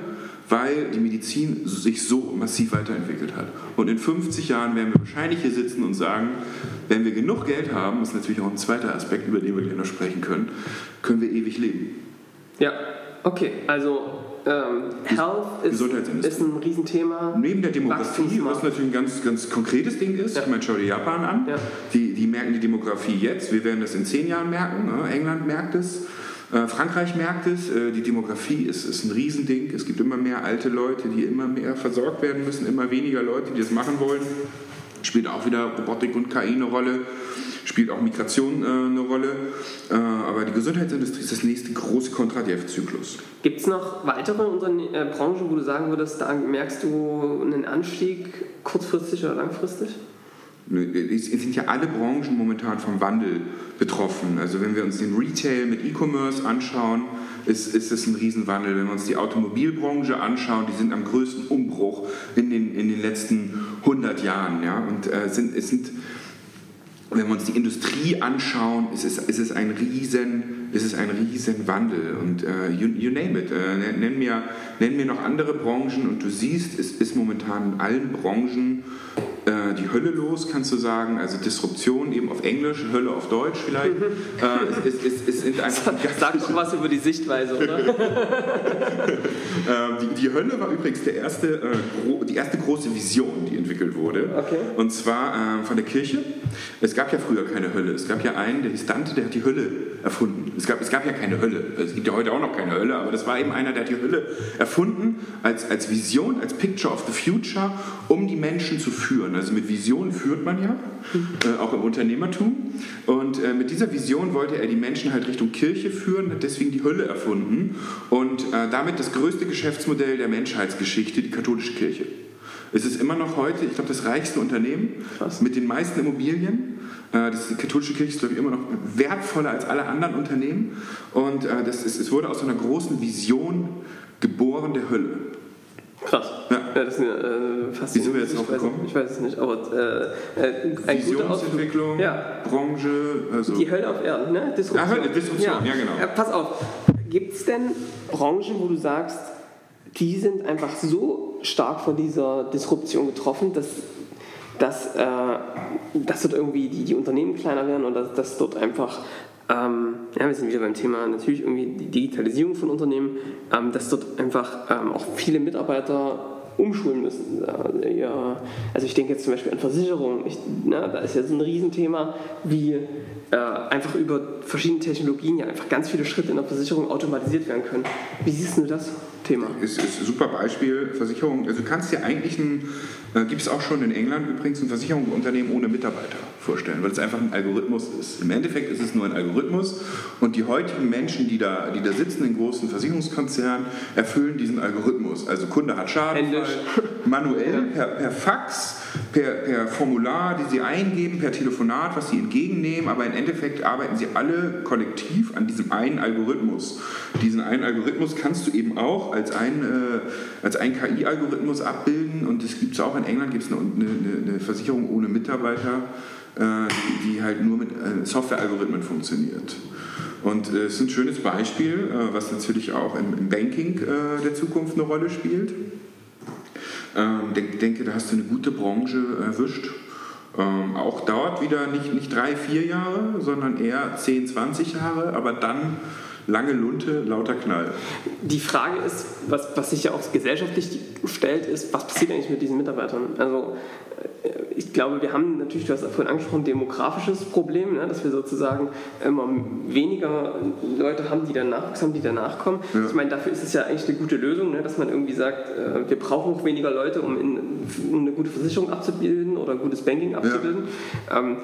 weil die Medizin sich so massiv weiterentwickelt hat. Und in 50 Jahren werden wir wahrscheinlich hier sitzen und sagen, wenn wir genug Geld haben, das ist natürlich auch ein zweiter Aspekt, über den wir gleich noch sprechen können, können wir ewig leben. Ja, okay, also ähm, Health ist, ist ein Riesenthema. Neben der Demografie, was natürlich ein ganz, ganz konkretes Ding ist, Ja. ich meine, schau dir Japan an, Ja. die, die merken die Demografie jetzt, wir werden das in zehn Jahren merken, ne? England merkt es, äh, Frankreich merkt es, äh, die Demografie ist, ist ein Riesending, es gibt immer mehr alte Leute, die immer mehr versorgt werden müssen, immer weniger Leute, die das machen wollen, spielt auch wieder Robotik und KI eine Rolle, spielt auch Migration äh, eine Rolle, äh, aber die Gesundheitsindustrie ist das nächste große Kontradev-Zyklus. Gibt es noch weitere Unterne äh, Branchen, wo du sagen würdest, da merkst du einen Anstieg kurzfristig oder langfristig? Es sind ja alle Branchen momentan vom Wandel betroffen. Also wenn wir uns den Retail mit E-Commerce anschauen, ist, ist es ein Riesenwandel. Wenn wir uns die Automobilbranche anschauen, die sind am größten Umbruch in den, in den letzten 100 Jahren. Ja? Und äh, sind, es sind, wenn wir uns die Industrie anschauen, ist es, ist es ein riesen, ist es ein riesen. Und äh, you, you name it. Äh, nenn, mir, nenn mir noch andere Branchen und du siehst, es ist momentan in allen Branchen äh, die Hölle los, kannst du sagen. Also Disruption eben auf Englisch, Hölle auf Deutsch vielleicht. [LAUGHS] äh, es, es, es sind einfach Sag doch was über die Sichtweise, oder? [LAUGHS] Ähm, die, die Hölle war übrigens der erste, äh, die erste große Vision, die entwickelt wurde. Okay. Und zwar ähm, von der Kirche. Es gab ja früher keine Hölle. Es gab ja einen, der hieß Dante, der hat die Hölle erfunden. Es gab, es gab ja keine Hölle. Es gibt ja heute auch noch keine Hölle, aber das war eben einer, der hat die Hölle erfunden als, als Vision, als Picture of the Future, um die Menschen zu führen. Also mit Vision führt man ja, äh, auch im Unternehmertum. Und äh, mit dieser Vision wollte er die Menschen halt Richtung Kirche führen, hat deswegen die Hölle erfunden und äh, damit das größte Geschäftsmodell der Menschheitsgeschichte, die katholische Kirche. Es ist immer noch heute, ich glaube, das reichste Unternehmen Krass. mit den meisten Immobilien. Äh, die katholische Kirche ist, glaube ich, immer noch wertvoller als alle anderen Unternehmen. Und äh, das ist, es wurde aus einer großen Vision geboren der Hölle. Krass. Ja. das ist eine, äh, faszinierende Wie sind wir jetzt drauf gekommen? Ich weiß es nicht, aber äh, äh, Visionsentwicklung. Ja, Branche, also die Hölle auf Erden, ne? Disruption. Ja, Hölle, Disruption, ja, genau. Äh, pass auf, gibt es denn Branchen, wo du sagst, die sind einfach so stark von dieser Disruption getroffen, dass, dass, äh, dass dort irgendwie die, die Unternehmen kleiner werden und dass, dass dort einfach, ähm, ja, wir sind wieder beim Thema natürlich irgendwie die Digitalisierung von Unternehmen, ähm, dass dort einfach ähm, auch viele Mitarbeiter umschulen müssen. Ja, also ich denke jetzt zum Beispiel an Versicherungen. Ich, na, da ist ja so ein Riesenthema, wie äh, einfach über verschiedene Technologien ja einfach ganz viele Schritte in der Versicherung automatisiert werden können. Wie siehst du das Thema? ist, ist ein super Beispiel, Versicherung. Also du kannst dir eigentlich ein, äh, gibt es auch schon in England übrigens, ein Versicherungsunternehmen ohne Mitarbeiter vorstellen, weil es einfach ein Algorithmus ist. Im Endeffekt ist es nur ein Algorithmus und die heutigen Menschen, die da, die da sitzen in großen Versicherungskonzernen, erfüllen diesen Algorithmus. Also Kunde hat Schaden, manuell, per, per Fax, per, per Formular, die sie eingeben, per Telefonat, was sie entgegennehmen, aber im Endeffekt arbeiten sie alle kollektiv an diesem einen Algorithmus. Diesen einen Algorithmus kannst du eben auch als ein, äh, als ein KI-Algorithmus abbilden und das gibt es auch in England, gibt es eine, eine, eine Versicherung ohne Mitarbeiter, äh, die, halt nur mit äh, Software-Algorithmen funktioniert. Und äh, es ist ein schönes Beispiel, äh, was natürlich auch im, im Banking äh, der Zukunft eine Rolle spielt. Ähm, denk, denke, da hast du eine gute Branche erwischt. Ähm, auch dauert wieder nicht, nicht drei, vier Jahre, sondern eher 10, 20 Jahre, aber dann lange Lunte, lauter Knall. Die Frage ist, was, was sich ja auch gesellschaftlich stellt, ist, was passiert eigentlich mit diesen Mitarbeitern? Also äh, ich glaube, wir haben natürlich, du hast vorhin angesprochen, demografisches Problem, ne, dass wir sozusagen immer weniger Leute haben, die dann Nachwuchs haben, die danach kommen. Ja. Ich meine, dafür ist es ja eigentlich eine gute Lösung, ne, dass man irgendwie sagt, äh, wir brauchen auch weniger Leute, um, in, um eine gute Versicherung abzubilden oder ein gutes Banking abzubilden. Ähm,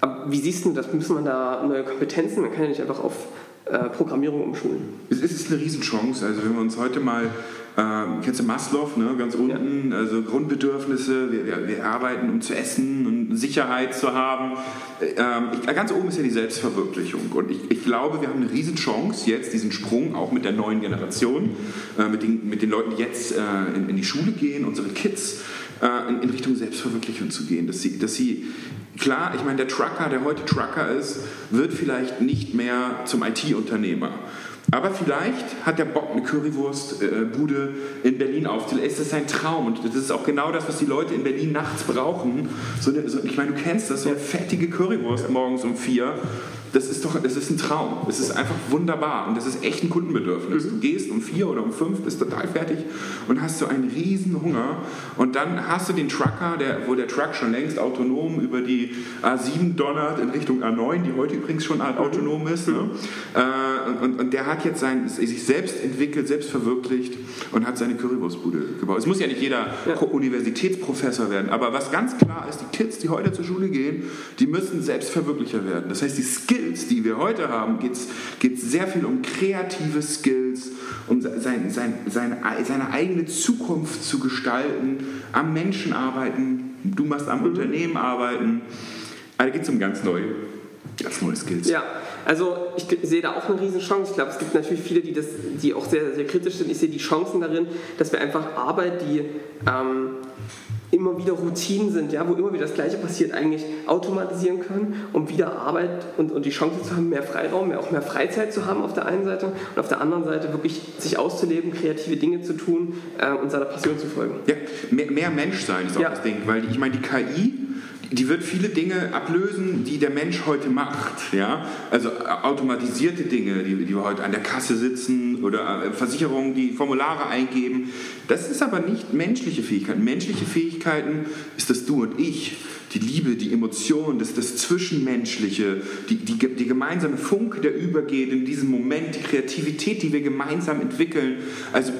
aber wie siehst du das? Müssen man da neue Kompetenzen? Man kann ja nicht einfach auf Programmierung umschulen. Es ist eine Riesenchance. Also wenn wir uns heute mal, ähm, kennst du Maslow, ne, ganz unten, also Grundbedürfnisse, wir, wir, wir arbeiten, um zu essen und Sicherheit zu haben. Ähm, ich, ganz oben ist ja die Selbstverwirklichung. Und ich, ich glaube, wir haben eine Riesenchance jetzt, diesen Sprung auch mit der neuen Generation, äh, mit, den, mit den Leuten, die jetzt äh, in, in die Schule gehen, unsere Kids, äh, in, in Richtung Selbstverwirklichung zu gehen. Dass sie, dass sie klar, ich meine, der Trucker, der heute Trucker ist, wird vielleicht nicht mehr zum IT-Unternehmer. Aber vielleicht hat der Bock eine Currywurstbude in Berlin aufzulegen. Ist das sein Traum? Und das ist auch genau das, was die Leute in Berlin nachts brauchen. So eine, so, ich meine, du kennst das, so eine fettige Currywurst morgens um vier. Das ist doch, das ist ein Traum. Das ist einfach wunderbar und das ist echt ein Kundenbedürfnis. Mhm. Du gehst um vier oder um fünf, bist total fertig und hast so einen riesen Hunger und dann hast du den Trucker, der, wo der Truck schon längst autonom über die A7 donnert in Richtung A9, die heute übrigens schon autonom ist. Ne? Mhm. Äh, und, und, der hat jetzt sein, sich selbst entwickelt, selbst verwirklicht und hat seine Currywurstbude gebaut. Es muss ja nicht jeder ja. Universitätsprofessor werden, aber was ganz klar ist, die Kids, die heute zur Schule gehen, die müssen Selbstverwirklicher werden. Das heißt, die Skills, die wir heute haben, geht es sehr viel um kreative Skills, um sein, sein, seine, seine eigene Zukunft zu gestalten, am Menschen arbeiten, du machst am mhm. Unternehmen arbeiten. Also geht es um ganz neue, ganz neue Skills. Ja, also ich sehe da auch eine Riesenchance. Ich glaube, es gibt natürlich viele, die, das, die auch sehr, sehr kritisch sind. Ich sehe die Chancen darin, dass wir einfach Arbeit, die ähm, immer wieder Routinen sind, ja, wo immer wieder das Gleiche passiert, eigentlich automatisieren können, um wieder Arbeit und, und die Chance zu haben, mehr Freiraum, mehr, auch mehr Freizeit zu haben auf der einen Seite und auf der anderen Seite wirklich sich auszuleben, kreative Dinge zu tun äh, und seiner Passion zu folgen. Ja, mehr, mehr Mensch sein ist auch ja. das Ding, weil ich meine, die KI die wird viele Dinge ablösen, die der Mensch heute macht. Ja? Also automatisierte Dinge, die, die wir heute an der Kasse sitzen oder äh, Versicherungen, die Formulare eingeben. Das ist aber nicht menschliche Fähigkeiten. Menschliche Fähigkeiten ist das Du und Ich. Die Liebe, die Emotion, das, das Zwischenmenschliche, die, die, die gemeinsame Funke, der übergeht in diesem Moment, die Kreativität, die wir gemeinsam entwickeln. Also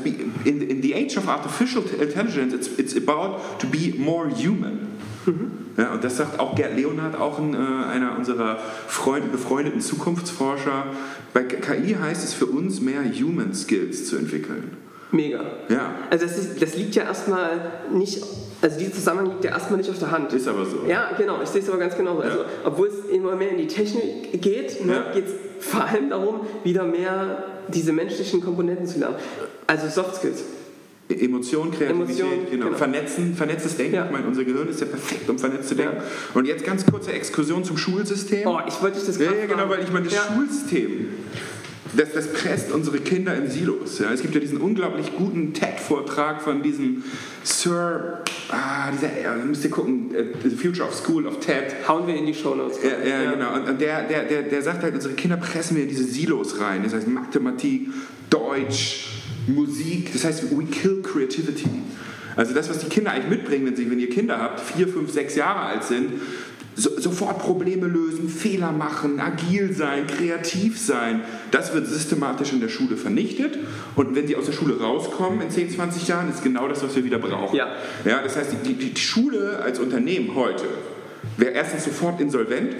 in, in the age of artificial intelligence, it's, it's about to be more human. Mhm. Ja, und das sagt auch Gerd Leonhardt, auch ein, äh, einer unserer Freund, befreundeten Zukunftsforscher. Bei KI heißt es für uns mehr Human Skills zu entwickeln. Mega. Ja. Also das, ist, das liegt ja erstmal nicht, also dieser Zusammenhang liegt ja erstmal nicht auf der Hand. Ist aber so. Ja, genau, ich sehe es aber ganz genau. Ja. Also, obwohl es immer mehr in die Technik geht, ne, ja. geht es vor allem darum, wieder mehr diese menschlichen Komponenten zu lernen. Also Soft Skills. Emotion, Kreativität, Emotion, genau. genau. Vernetzen, vernetztes Denken. Ja. Ich meine, unser Gehirn ist ja perfekt, um vernetzt zu denken. Ja. Und jetzt ganz kurze Exkursion zum Schulsystem. Oh, ich wollte dich das Ja, ja genau, weil ich meine, das ja. Schulsystem, das, das presst unsere Kinder in Silos. Ja. Es gibt ja diesen unglaublich guten TED-Vortrag von diesem Sir, ah, dieser, ja, müsst ihr gucken, uh, The Future of School of TED. Hauen wir in die Show Notes. Ja, ja, genau. Und der, der, der, der sagt halt, unsere Kinder pressen wir in diese Silos rein. Das heißt Mathematik, Deutsch, Musik, das heißt, we kill creativity. Also das, was die Kinder eigentlich mitbringen, wenn, sie, wenn ihr Kinder habt, vier, fünf, sechs Jahre alt sind, so, sofort Probleme lösen, Fehler machen, agil sein, kreativ sein, das wird systematisch in der Schule vernichtet. Und wenn sie aus der Schule rauskommen in 10, 20 Jahren, ist genau das, was wir wieder brauchen. Ja. Ja, das heißt, die, die, die Schule als Unternehmen heute wäre erstens sofort insolvent,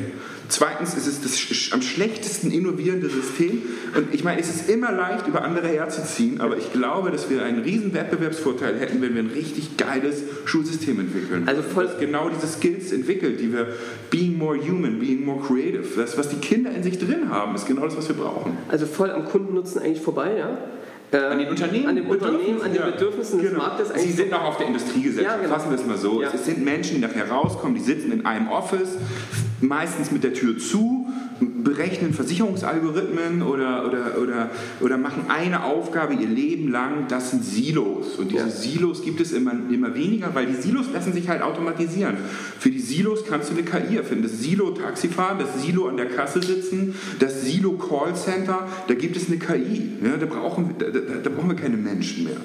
zweitens ist es das am schlechtesten innovierende System und ich meine, es ist immer leicht, über andere herzuziehen, aber ich glaube, dass wir einen riesen Wettbewerbsvorteil hätten, wenn wir ein richtig geiles Schulsystem entwickeln. Also voll das genau diese Skills entwickelt, die wir being more human, being more creative, das, was die Kinder in sich drin haben, ist genau das, was wir brauchen. Also voll am Kundennutzen eigentlich vorbei, ja? Äh, an den Unternehmen, an den Unternehmen, an den Bedürfnissen des genau. Marktes. Sie sind auch auf der Industrie gesetzt. Ja, genau. Fassen wir es mal so. Ja. Es sind Menschen, die nachher rauskommen, die sitzen in einem Office, meistens mit der Tür zu, berechnen Versicherungsalgorithmen oder, oder, oder, oder machen eine Aufgabe ihr Leben lang. Das sind Silos. Und diese ja. Silos gibt es immer, immer weniger, weil die Silos lassen sich halt automatisieren. Für die Silos kannst du eine KI erfinden. Das Silo-Taxifahren, das Silo an der Kasse sitzen, das Silo-Callcenter, da gibt es eine KI. Ja, da, brauchen, da, da, da brauchen wir keine Menschen mehr.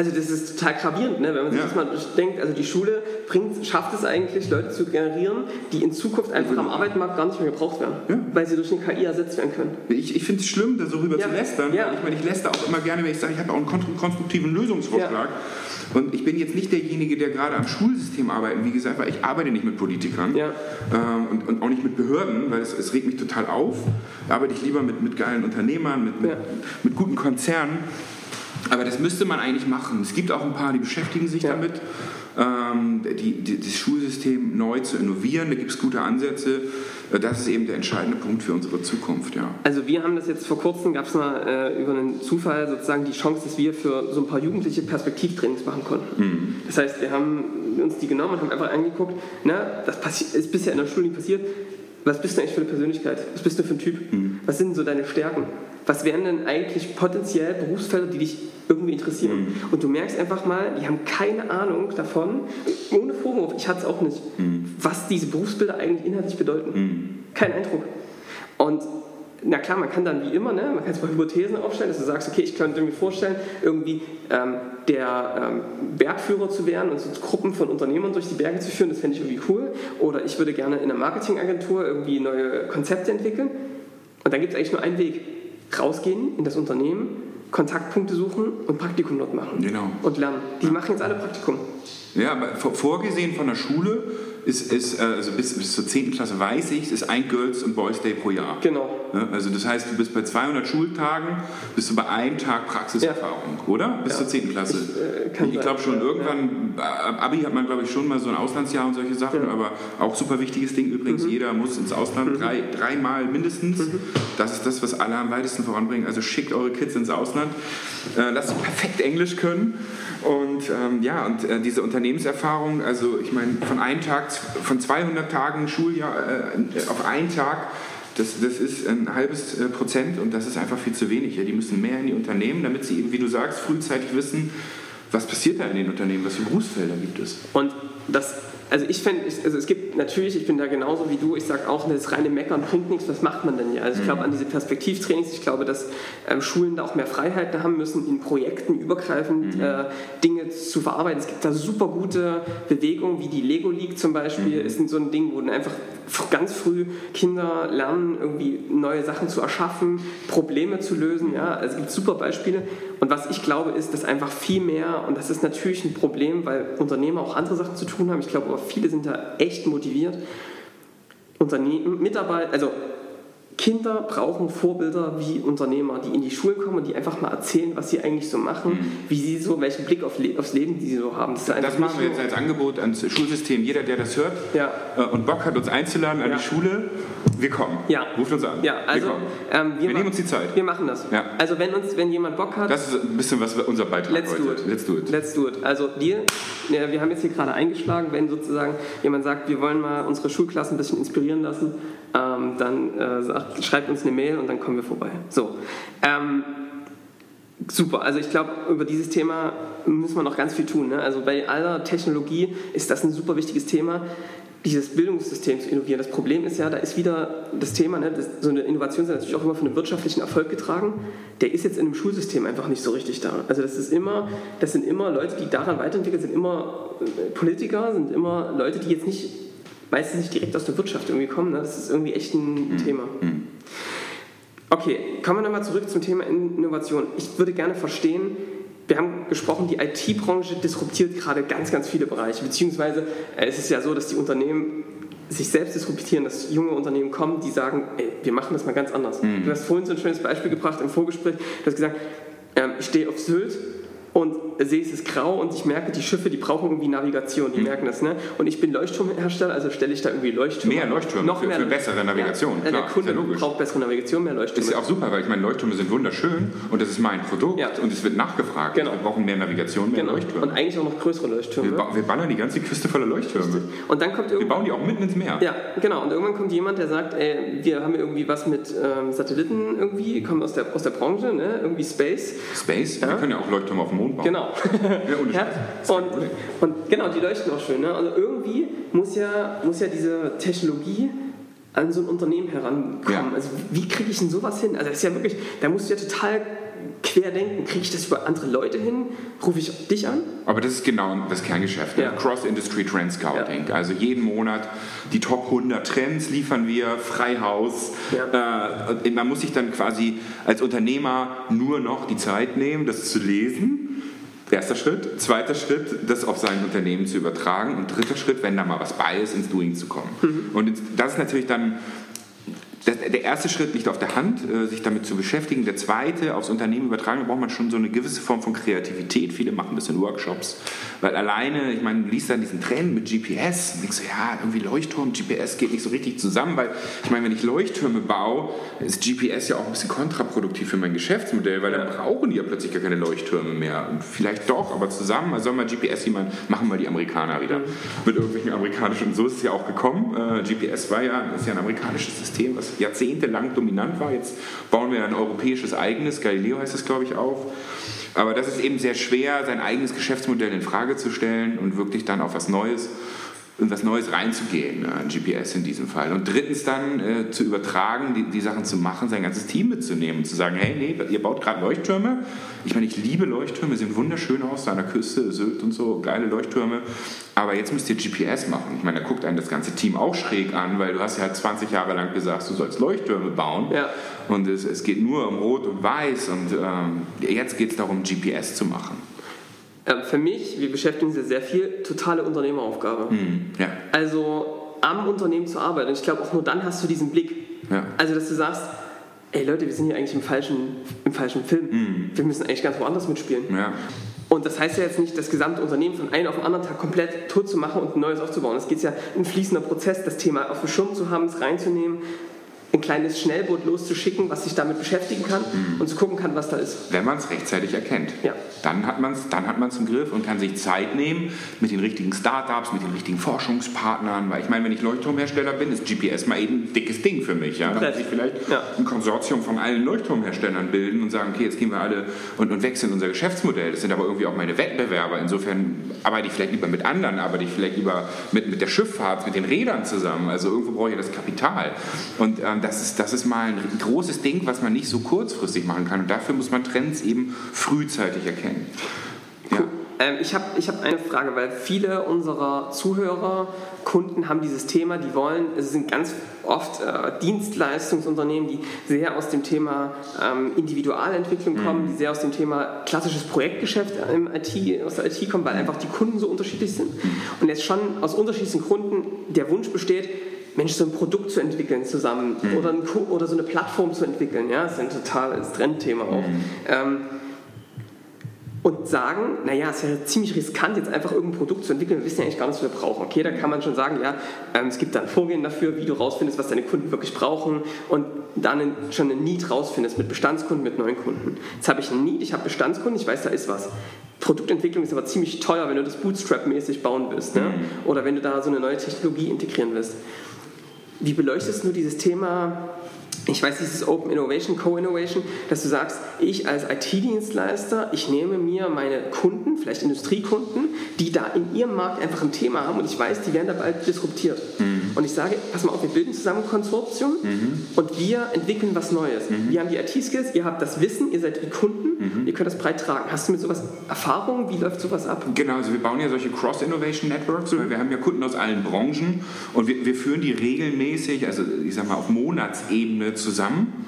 Also das ist total gravierend, ne? wenn man sich ja. das mal denkt. Also die Schule bringt, schafft es eigentlich, Leute zu generieren, die in Zukunft einfach am Arbeitsmarkt gar nicht mehr gebraucht werden, ja. weil sie durch eine KI ersetzt werden können. Ich, ich finde es schlimm, da so rüber ja. zu lästern. Ja. Ich meine, ich läster auch immer gerne, wenn ich sage, ich habe auch einen konstruktiven Lösungsvorschlag. Und ich bin jetzt nicht derjenige, der gerade am Schulsystem arbeitet, wie gesagt, weil ich arbeite nicht mit Politikern ähm, und, und, auch nicht mit Behörden, weil es, es, regt mich total auf. Da arbeite ich lieber mit, mit geilen Unternehmern, mit, mit, mit guten Konzernen. Aber das müsste man eigentlich machen. Es gibt auch ein paar, die beschäftigen sich ja. damit, ähm, die, die, das Schulsystem neu zu innovieren. Da gibt es gute Ansätze. Das ist eben der entscheidende Punkt für unsere Zukunft. Ja. Also wir haben das jetzt vor kurzem, gab es mal äh, über einen Zufall sozusagen die Chance, dass wir für so ein paar Jugendliche Perspektivtrainings machen konnten. Mhm. Das heißt, wir haben uns die genommen und haben einfach angeguckt, na, das ist bisher in der Schule nicht passiert. Was bist du eigentlich für eine Persönlichkeit? Was bist du für ein Typ? Mhm. Was sind so deine Stärken? was wären denn eigentlich potenziell Berufsfelder, die dich irgendwie interessieren? Mhm. Und du merkst einfach mal, die haben keine Ahnung davon, ohne Vorwurf, ich hatte es auch nicht, mhm. was diese Berufsbilder eigentlich inhaltlich bedeuten. Mhm. Kein Eindruck. Und na klar, man kann dann wie immer, ne, man kann zwar Hypothesen aufstellen, dass du sagst, okay, ich könnte mir vorstellen, irgendwie ähm, der ähm, Bergführer zu werden und so Gruppen von Unternehmern durch die Berge zu führen, das fände ich irgendwie cool. Oder ich würde gerne in einer Marketingagentur irgendwie neue Konzepte entwickeln. Und dann gibt es eigentlich nur einen Weg. Rausgehen in das Unternehmen, Kontaktpunkte suchen und Praktikum dort machen. Genau. Und lernen. Die machen jetzt alle Praktikum. Ja, aber vorgesehen von der Schule ist, ist äh, also bis, bis zur 10. Klasse weiß ich, ist ein Girls- und Boys Day pro Jahr. Genau. Also das heißt, du bist bei 200 Schultagen, bist du bei einem Tag Praxiserfahrung, ja. oder? Bis ja. zur 10. Klasse. Ich, äh, ich glaube schon, irgendwann, ja. Abi hat man glaube ich schon mal so ein Auslandsjahr und solche Sachen, aber auch super wichtiges Ding übrigens, mhm. jeder muss ins Ausland, mhm. drei, dreimal mindestens. Mhm. Das ist das, was alle am weitesten voranbringen. Also schickt eure Kids ins Ausland, äh, lasst sie perfekt Englisch können und ähm, ja, und äh, diese Unternehmenserfahrung, also ich meine, von einem Tag, von 200 Tagen Schuljahr äh, auf einen Tag, das, das ist ein halbes äh, Prozent und das ist einfach viel zu wenig. Die müssen mehr in die Unternehmen, damit sie eben, wie du sagst, frühzeitig wissen, was passiert da in den Unternehmen, was für Berufsfelder gibt es. Und das also ich finde, also es gibt natürlich, ich bin da genauso wie du, ich sage auch, das reine Meckern bringt nichts, was macht man denn ja? Also ich glaube mhm. an diese Perspektivtrainings, ich glaube, dass ähm, Schulen da auch mehr Freiheiten haben müssen, in Projekten übergreifend mhm. äh, Dinge zu verarbeiten. Es gibt da super gute Bewegungen, wie die Lego League zum Beispiel, mhm. ist so ein Ding, wo dann einfach ganz früh Kinder lernen, irgendwie neue Sachen zu erschaffen, Probleme zu lösen. Ja? Also es gibt super Beispiele. Und was ich glaube, ist, dass einfach viel mehr, und das ist natürlich ein Problem, weil Unternehmer auch andere Sachen zu tun haben, ich glaube aber viele sind da echt motiviert, Unternehmen, Mitarbeiter, also Kinder brauchen Vorbilder wie Unternehmer, die in die Schulen kommen und die einfach mal erzählen, was sie eigentlich so machen, mhm. wie sie so, welchen Blick auf Le aufs Leben die sie so haben. Das, das machen wir jetzt als Angebot ans Schulsystem. Jeder, der das hört ja. äh, und Bock hat, uns einzuladen an ja. die Schule, wir kommen. Ja. Ruft uns an. Ja, also, wir, ähm, wir, wir nehmen uns die Zeit. Wir machen das. Ja. Also wenn uns, wenn jemand Bock hat. Das ist ein bisschen was unser Beitrag let's heute. Do it. Let's do it. Let's do it. Also dir, wir haben jetzt hier gerade eingeschlagen, wenn sozusagen jemand sagt, wir wollen mal unsere Schulklassen ein bisschen inspirieren lassen, ähm, dann äh, sagt, schreibt uns eine Mail und dann kommen wir vorbei. So. Ähm, super, also ich glaube, über dieses Thema müssen wir noch ganz viel tun. Ne? Also bei aller Technologie ist das ein super wichtiges Thema dieses Bildungssystem zu innovieren. Das Problem ist ja, da ist wieder das Thema, ne, das, so eine Innovation ist natürlich auch immer von einem wirtschaftlichen Erfolg getragen. Der ist jetzt in einem Schulsystem einfach nicht so richtig da. Also das ist immer, das sind immer Leute, die daran weiterentwickeln, sind immer äh, Politiker, sind immer Leute, die jetzt nicht meistens nicht direkt aus der Wirtschaft irgendwie kommen. Ne? Das ist irgendwie echt ein mhm. Thema. Mhm. Okay, kommen wir nochmal zurück zum Thema Innovation. Ich würde gerne verstehen, wir haben gesprochen, die IT-Branche disruptiert gerade ganz, ganz viele Bereiche, beziehungsweise äh, es ist ja so, dass die Unternehmen sich selbst disruptieren, dass junge Unternehmen kommen, die sagen, ey, wir machen das mal ganz anders. Mhm. Du hast vorhin so ein schönes Beispiel gebracht im Vorgespräch, du hast gesagt, ähm, ich stehe auf Sylt und sehe es ist grau und ich merke, die Schiffe, die brauchen irgendwie Navigation, die mhm. merken das. Ne? Und ich bin Leuchtturmhersteller, also stelle ich da irgendwie Leuchttürme. Mehr Leuchttürme noch für, mehr für bessere Navigation. Ja, Klar, der Kunde braucht bessere Navigation, mehr Leuchttürme. Das ist ja auch super, weil ich meine, Leuchttürme sind wunderschön und das ist mein Produkt ja. und es wird nachgefragt. Genau. Wir brauchen mehr Navigation, mehr genau. Leuchttürme. Und eigentlich auch noch größere Leuchttürme. Wir, wir ballern die ganze Küste voller Leuchttürme. Und dann kommt wir bauen die auch mitten ins Meer. Ja, genau. Und irgendwann kommt jemand, der sagt, ey, wir haben irgendwie was mit ähm, Satelliten irgendwie, kommen aus der, aus der Branche, ne? irgendwie Space. Space? Ja. Wir können ja auch Leuchttürme auf dem Mond bauen. Genau. Ja, [LAUGHS] und, und genau, die leuchten auch schön. Ne? Also irgendwie muss ja, muss ja diese Technologie an so ein Unternehmen herankommen. Ja. Also wie kriege ich denn sowas hin? Also das ist ja wirklich, da musst du ja total quer denken. Kriege ich das über andere Leute hin? Rufe ich dich an? Aber das ist genau das Kerngeschäft. Ne? Ja. Cross-Industry Trend Scouting. Ja. Also jeden Monat die Top 100 Trends liefern wir, Freihaus. Ja. Äh, man muss sich dann quasi als Unternehmer nur noch die Zeit nehmen, das zu lesen Erster Schritt. Zweiter Schritt, das auf sein Unternehmen zu übertragen. Und dritter Schritt, wenn da mal was bei ist, ins Doing zu kommen. Mhm. Und das ist natürlich dann der erste Schritt liegt auf der Hand, äh, sich damit zu beschäftigen. Der zweite, aufs Unternehmen übertragen, da braucht man schon so eine gewisse Form von Kreativität. Viele machen das in Workshops. Weil alleine, ich meine, du liest dann diesen Trend mit GPS und denkst so, ja, irgendwie Leuchtturm, GPS geht nicht so richtig zusammen, weil ich meine, wenn ich Leuchttürme baue, ist GPS ja auch ein bisschen kontraproduktiv für mein Geschäftsmodell, weil dann brauchen die ja plötzlich gar keine Leuchttürme mehr. Und vielleicht doch, aber zusammen, also soll mal GPS jemand, machen mal die Amerikaner wieder. Mhm. Mit irgendwelchen amerikanischen, und so ist es ja auch gekommen. Äh, GPS war ja, ist ja ein amerikanisches System, was jahrzehntelang dominant war. Jetzt bauen wir ein europäisches eigenes, Galileo heißt es, glaube ich, auf. Aber das ist eben sehr schwer, sein eigenes Geschäftsmodell in Frage zu stellen und wirklich dann auf was Neues in was Neues reinzugehen, ne, ein GPS in diesem Fall. Und drittens dann äh, zu übertragen, die, die Sachen zu machen, sein ganzes Team mitzunehmen und zu sagen, hey, nee, ihr baut gerade Leuchttürme. Ich meine, ich liebe Leuchttürme, sehen wunderschön aus, da an der Küste, Sylt und so, geile Leuchttürme. Aber jetzt müsst ihr GPS machen. Ich meine, da guckt einen das ganze Team auch schräg an, weil du hast ja 20 Jahre lang gesagt, du sollst Leuchttürme bauen. Ja. Und es, es, geht nur um Rot und Weiß. Und ähm, jetzt geht es darum, GPS zu machen. Ähm, für mich, wir beschäftigen uns ja sehr viel, totale Unternehmeraufgabe. Mhm, ja. Also am Unternehmen zu arbeiten. Und ich glaube, auch nur dann hast du diesen Blick. Ja. Also, dass du sagst, ey Leute, wir sind hier eigentlich im falschen, im falschen Film. Mhm. Wir müssen eigentlich ganz woanders mitspielen. Ja. Und das heißt ja jetzt nicht, das gesamte Unternehmen von einem auf den anderen Tag komplett tot zu machen und ein neues aufzubauen. Es geht ja ein fließender Prozess, das Thema auf dem Schirm zu haben, es reinzunehmen, ein kleines Schnellboot loszuschicken, was sich damit beschäftigen kann mhm. und zu gucken kann, was da ist. Wenn man es rechtzeitig erkennt. Ja. Dann hat man es dann hat man's im Griff und kann sich Zeit nehmen mit den richtigen Startups, mit den richtigen Forschungspartnern. Weil ich meine, wenn ich Leuchtturmhersteller bin, ist GPS mal eben ein dickes Ding für mich. Ja? Dann muss ich vielleicht ja. ein Konsortium von allen Leuchtturmherstellern bilden und sagen, okay, jetzt gehen wir alle und, und wechseln unser Geschäftsmodell. Das sind aber irgendwie auch meine Wettbewerber. Insofern arbeite ich vielleicht lieber mit anderen, arbeite ich vielleicht lieber mit, mit der Schifffahrt, mit den Rädern zusammen. Also irgendwo brauche ich das Kapital. Und ähm, das, ist, das ist mal ein großes Ding, was man nicht so kurzfristig machen kann. Und dafür muss man Trends eben frühzeitig erkennen. Ja. Ähm, ich habe ich hab eine Frage, weil viele unserer Zuhörer, Kunden haben dieses Thema, die wollen, es sind ganz oft äh, Dienstleistungsunternehmen, die sehr aus dem Thema ähm, Individualentwicklung kommen, mhm. die sehr aus dem Thema klassisches Projektgeschäft im IT, aus der IT kommen, weil einfach die Kunden so unterschiedlich sind. Mhm. Und jetzt schon aus unterschiedlichen Gründen der Wunsch besteht, Mensch, so ein Produkt zu entwickeln zusammen mhm. oder, ein, oder, so eine Plattform zu entwickeln. Ja, das ist ein totales Trendthema auch. Mhm. Ähm, und sagen, naja, es wäre ziemlich riskant, jetzt einfach irgendein Produkt zu entwickeln, wir wissen ja eigentlich gar nicht, was wir brauchen. Okay, da kann man schon sagen, ja, ähm, es gibt dann Vorgehen dafür, wie du rausfindest, was deine Kunden wirklich brauchen und dann schon ein Need rausfindest mit Bestandskunden, mit neuen Kunden. Jetzt habe ich ein Need, ich habe Bestandskunden, ich weiß, da ist was. Produktentwicklung ist aber ziemlich teuer, wenn du das Bootstrap-mäßig bauen willst ne? Mhm. oder wenn du da so eine neue Technologie integrieren willst. Wie beleuchtest du dieses Thema, ich weiß, dieses Open Innovation, Co-Innovation, dass du sagst, ich als IT-Dienstleister, ich nehme mir meine Kunden, vielleicht Industriekunden, die da in ihrem Markt einfach ein Thema haben und ich weiß, die werden da bald disruptiert. Mhm. Und ich sage, pass mal auf, wir bilden zusammen ein Konsortium mhm. und wir entwickeln was Neues. Mhm. Wir haben die IT-Skills, ihr habt das Wissen, ihr seid die Kunden, mhm. ihr könnt das breit tragen. Hast du mit sowas Erfahrung? Wie läuft sowas ab? Genau, also wir bauen ja solche Cross-Innovation Networks, weil wir haben ja Kunden aus allen Branchen und wir, wir führen die regelmäßig, also ich sag mal auf Monatsebene zusammen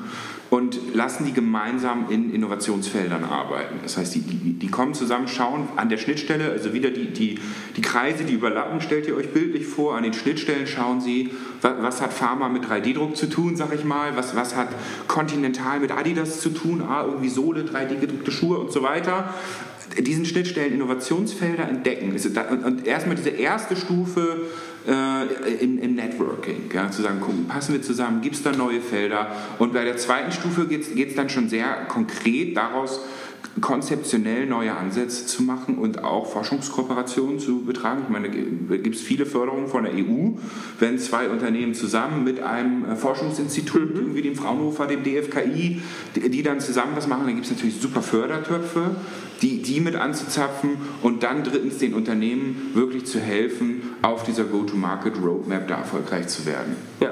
und lassen die gemeinsam in Innovationsfeldern arbeiten. Das heißt, die, die, die, kommen zusammen, schauen an der Schnittstelle, also wieder die, die, die Kreise, die überlappen, stellt ihr euch bildlich vor, an den Schnittstellen schauen sie, was, was hat Pharma mit 3D-Druck zu tun, sag ich mal, was, was hat Continental mit Adidas zu tun, ah, irgendwie Sohle, 3D-gedruckte Schuhe und so weiter diesen Schnittstellen Innovationsfelder entdecken. Und erstmal diese erste Stufe äh, im, im, Networking, ja, zu sagen, gucken, passen wir zusammen, gibt es da neue Felder? Und bei der zweiten Stufe geht es dann schon sehr konkret daraus, konzeptionell neue Ansätze zu machen und auch Forschungskooperationen zu betragen. Ich meine, da gibt es viele Förderungen von der EU, wenn zwei Unternehmen zusammen mit einem äh, Forschungsinstitut, mhm. wie dem Fraunhofer, dem DFKI, die, die dann zusammen was machen, dann gibt es natürlich super Fördertöpfe, die, die mit anzuzapfen und dann drittens den Unternehmen wirklich zu helfen, auf dieser Go-to-Market-Roadmap da erfolgreich zu werden. Ja.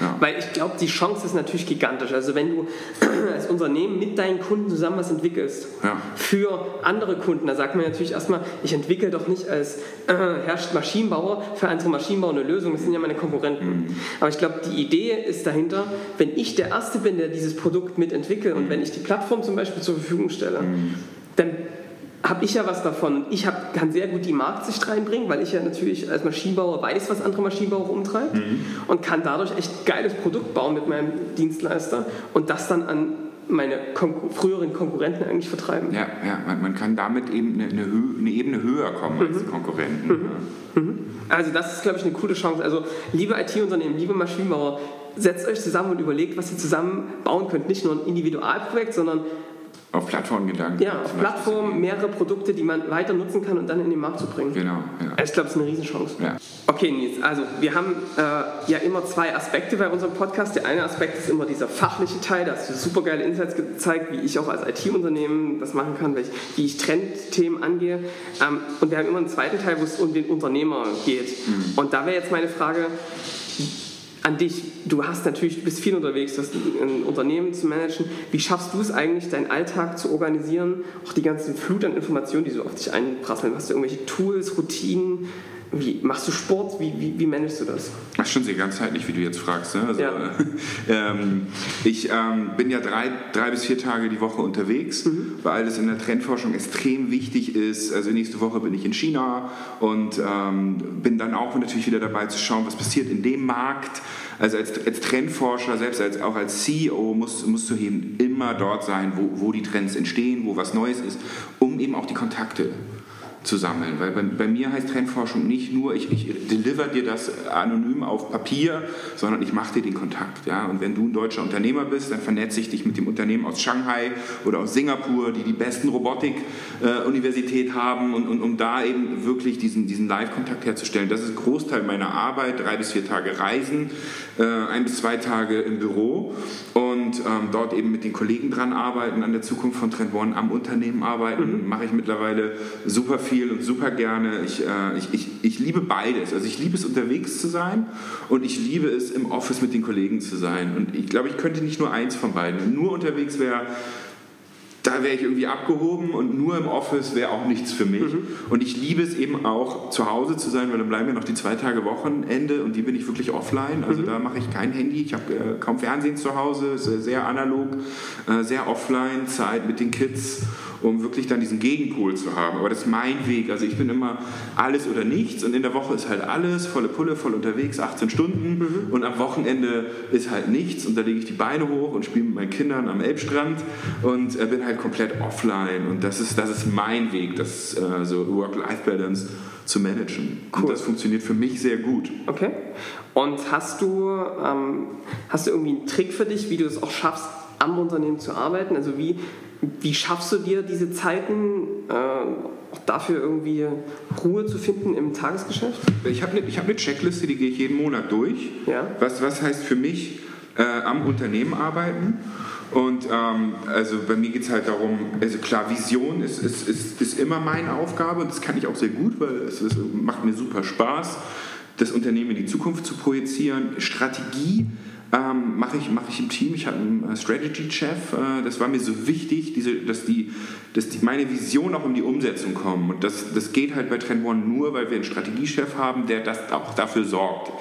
Ja. Weil ich glaube, die Chance ist natürlich gigantisch. Also wenn du [CLEARS THROAT] als Unternehmen mit deinen Kunden zusammen was entwickelst, ja. für andere Kunden, da sagt man natürlich erstmal, ich entwickle doch nicht als äh, herrscht Maschinenbauer für andere Maschinenbauer eine Lösung, das sind ja meine Konkurrenten. Mhm. Aber ich glaube, die Idee ist dahinter, wenn ich der Erste bin, der dieses Produkt mitentwickelt mhm. und wenn ich die Plattform zum Beispiel zur Verfügung stelle, mhm. dann habe ich ja was davon. Ich hab, kann sehr gut die Marktsicht reinbringen, weil ich ja natürlich als Maschinenbauer weiß, was andere Maschinenbauer umtreibt mhm. und kann dadurch echt geiles Produkt bauen mit meinem Dienstleister und das dann an meine Konkur früheren Konkurrenten eigentlich vertreiben. Ja, ja man, man kann damit eben eine, eine, eine Ebene höher kommen mhm. als die Konkurrenten. Mhm. Mhm. Also das ist, glaube ich, eine coole Chance. Also liebe IT-Unternehmen, liebe Maschinenbauer, setzt euch zusammen und überlegt, was ihr zusammen bauen könnt. Nicht nur ein Individualprojekt, sondern auf Plattformgedanken. Ja, auf Plattformen, mehrere Produkte, die man weiter nutzen kann und dann in den Markt zu bringen. Genau. Ja. Ich glaube, es ist eine Riesenchance. Ja. Okay, Nils, also wir haben äh, ja immer zwei Aspekte bei unserem Podcast. Der eine Aspekt ist immer dieser fachliche Teil, da hast du super geile Insights gezeigt, wie ich auch als IT-Unternehmen das machen kann, wie ich Trendthemen angehe. Ähm, und wir haben immer einen zweiten Teil, wo es um den Unternehmer geht. Mhm. Und da wäre jetzt meine Frage, an dich. Du hast natürlich, du bist viel unterwegs, du hast ein Unternehmen zu managen. Wie schaffst du es eigentlich, deinen Alltag zu organisieren? Auch die ganzen Flut an Informationen, die so auf dich einprasseln. Hast du irgendwelche Tools, Routinen? Wie, machst du Sport? Wie, wie, wie managst du das? Das schon sehr ganzheitlich, wie du jetzt fragst. Ne? Also, ja. [LAUGHS] ähm, ich ähm, bin ja drei, drei bis vier Tage die Woche unterwegs, mhm. weil das in der Trendforschung extrem wichtig ist. Also nächste Woche bin ich in China und ähm, bin dann auch natürlich wieder dabei zu schauen, was passiert in dem Markt. Also als, als Trendforscher, selbst als, auch als CEO, musst, musst du eben immer dort sein, wo, wo die Trends entstehen, wo was Neues ist, um eben auch die Kontakte zu sammeln. Weil bei, bei, mir heißt Trendforschung nicht nur, ich, ich deliver dir das anonym auf Papier, sondern ich mache dir den Kontakt. Ja? Und wenn du ein deutscher Unternehmer bist, dann vernetze ich dich mit dem Unternehmen aus Shanghai oder aus Singapur, die die besten Robotik-Universität äh, haben, und, und, um da eben wirklich diesen, diesen Live-Kontakt herzustellen. Das ist ein Großteil meiner Arbeit, drei bis vier Tage Reisen, äh, ein bis zwei Tage im Büro und ähm, dort eben mit den Kollegen dran arbeiten, an der Zukunft von Trend One, am Unternehmen arbeiten, mhm. mache ich mittlerweile super viel und super gerne. Ich, äh, ich, ich, ich liebe beides. Also ich liebe es, unterwegs zu sein und ich liebe es, im Office mit den Kollegen zu sein. Und ich glaube, ich könnte nicht nur eins von beiden. Nur unterwegs wäre da wäre ich irgendwie abgehoben und nur im Office wäre auch nichts für mich. Mhm. Und ich liebe es eben auch, zu Hause zu sein, weil dann bleiben ja noch die zwei Tage Wochenende und die bin ich wirklich offline. Also mhm. da mache ich kein Handy, ich habe äh, kaum Fernsehen zu Hause, sehr, sehr analog, äh, sehr offline, Zeit mit den Kids, um wirklich dann diesen Gegenpol zu haben. Aber das ist mein Weg. Also ich bin immer alles oder nichts und in der Woche ist halt alles, volle Pulle, voll unterwegs, 18 Stunden mhm. und am Wochenende ist halt nichts und da lege ich die Beine hoch und spiele mit meinen Kindern am Elbstrand und äh, bin halt halt komplett offline und das ist, das ist mein Weg, das äh, so Work-Life-Balance zu managen. Cool. Und das funktioniert für mich sehr gut. Okay. Und hast du, ähm, hast du irgendwie einen Trick für dich, wie du es auch schaffst, am Unternehmen zu arbeiten? Also wie, wie schaffst du dir diese Zeiten, äh, auch dafür irgendwie Ruhe zu finden im Tagesgeschäft? Ich habe eine hab ne Checkliste, die gehe ich jeden Monat durch. Ja. Was, was heißt für mich äh, am Unternehmen arbeiten? Und ähm, also bei mir geht es halt darum, also klar, Vision ist, ist, ist, ist immer meine Aufgabe und das kann ich auch sehr gut, weil es, es macht mir super Spaß, das Unternehmen in die Zukunft zu projizieren. Strategie ähm, mache ich, mach ich im Team. Ich habe einen äh, Strategy-Chef. Äh, das war mir so wichtig, diese, dass, die, dass die, meine Vision auch um die Umsetzung kommt. Und das, das geht halt bei Trend One nur, weil wir einen Strategiechef haben, der das auch dafür sorgt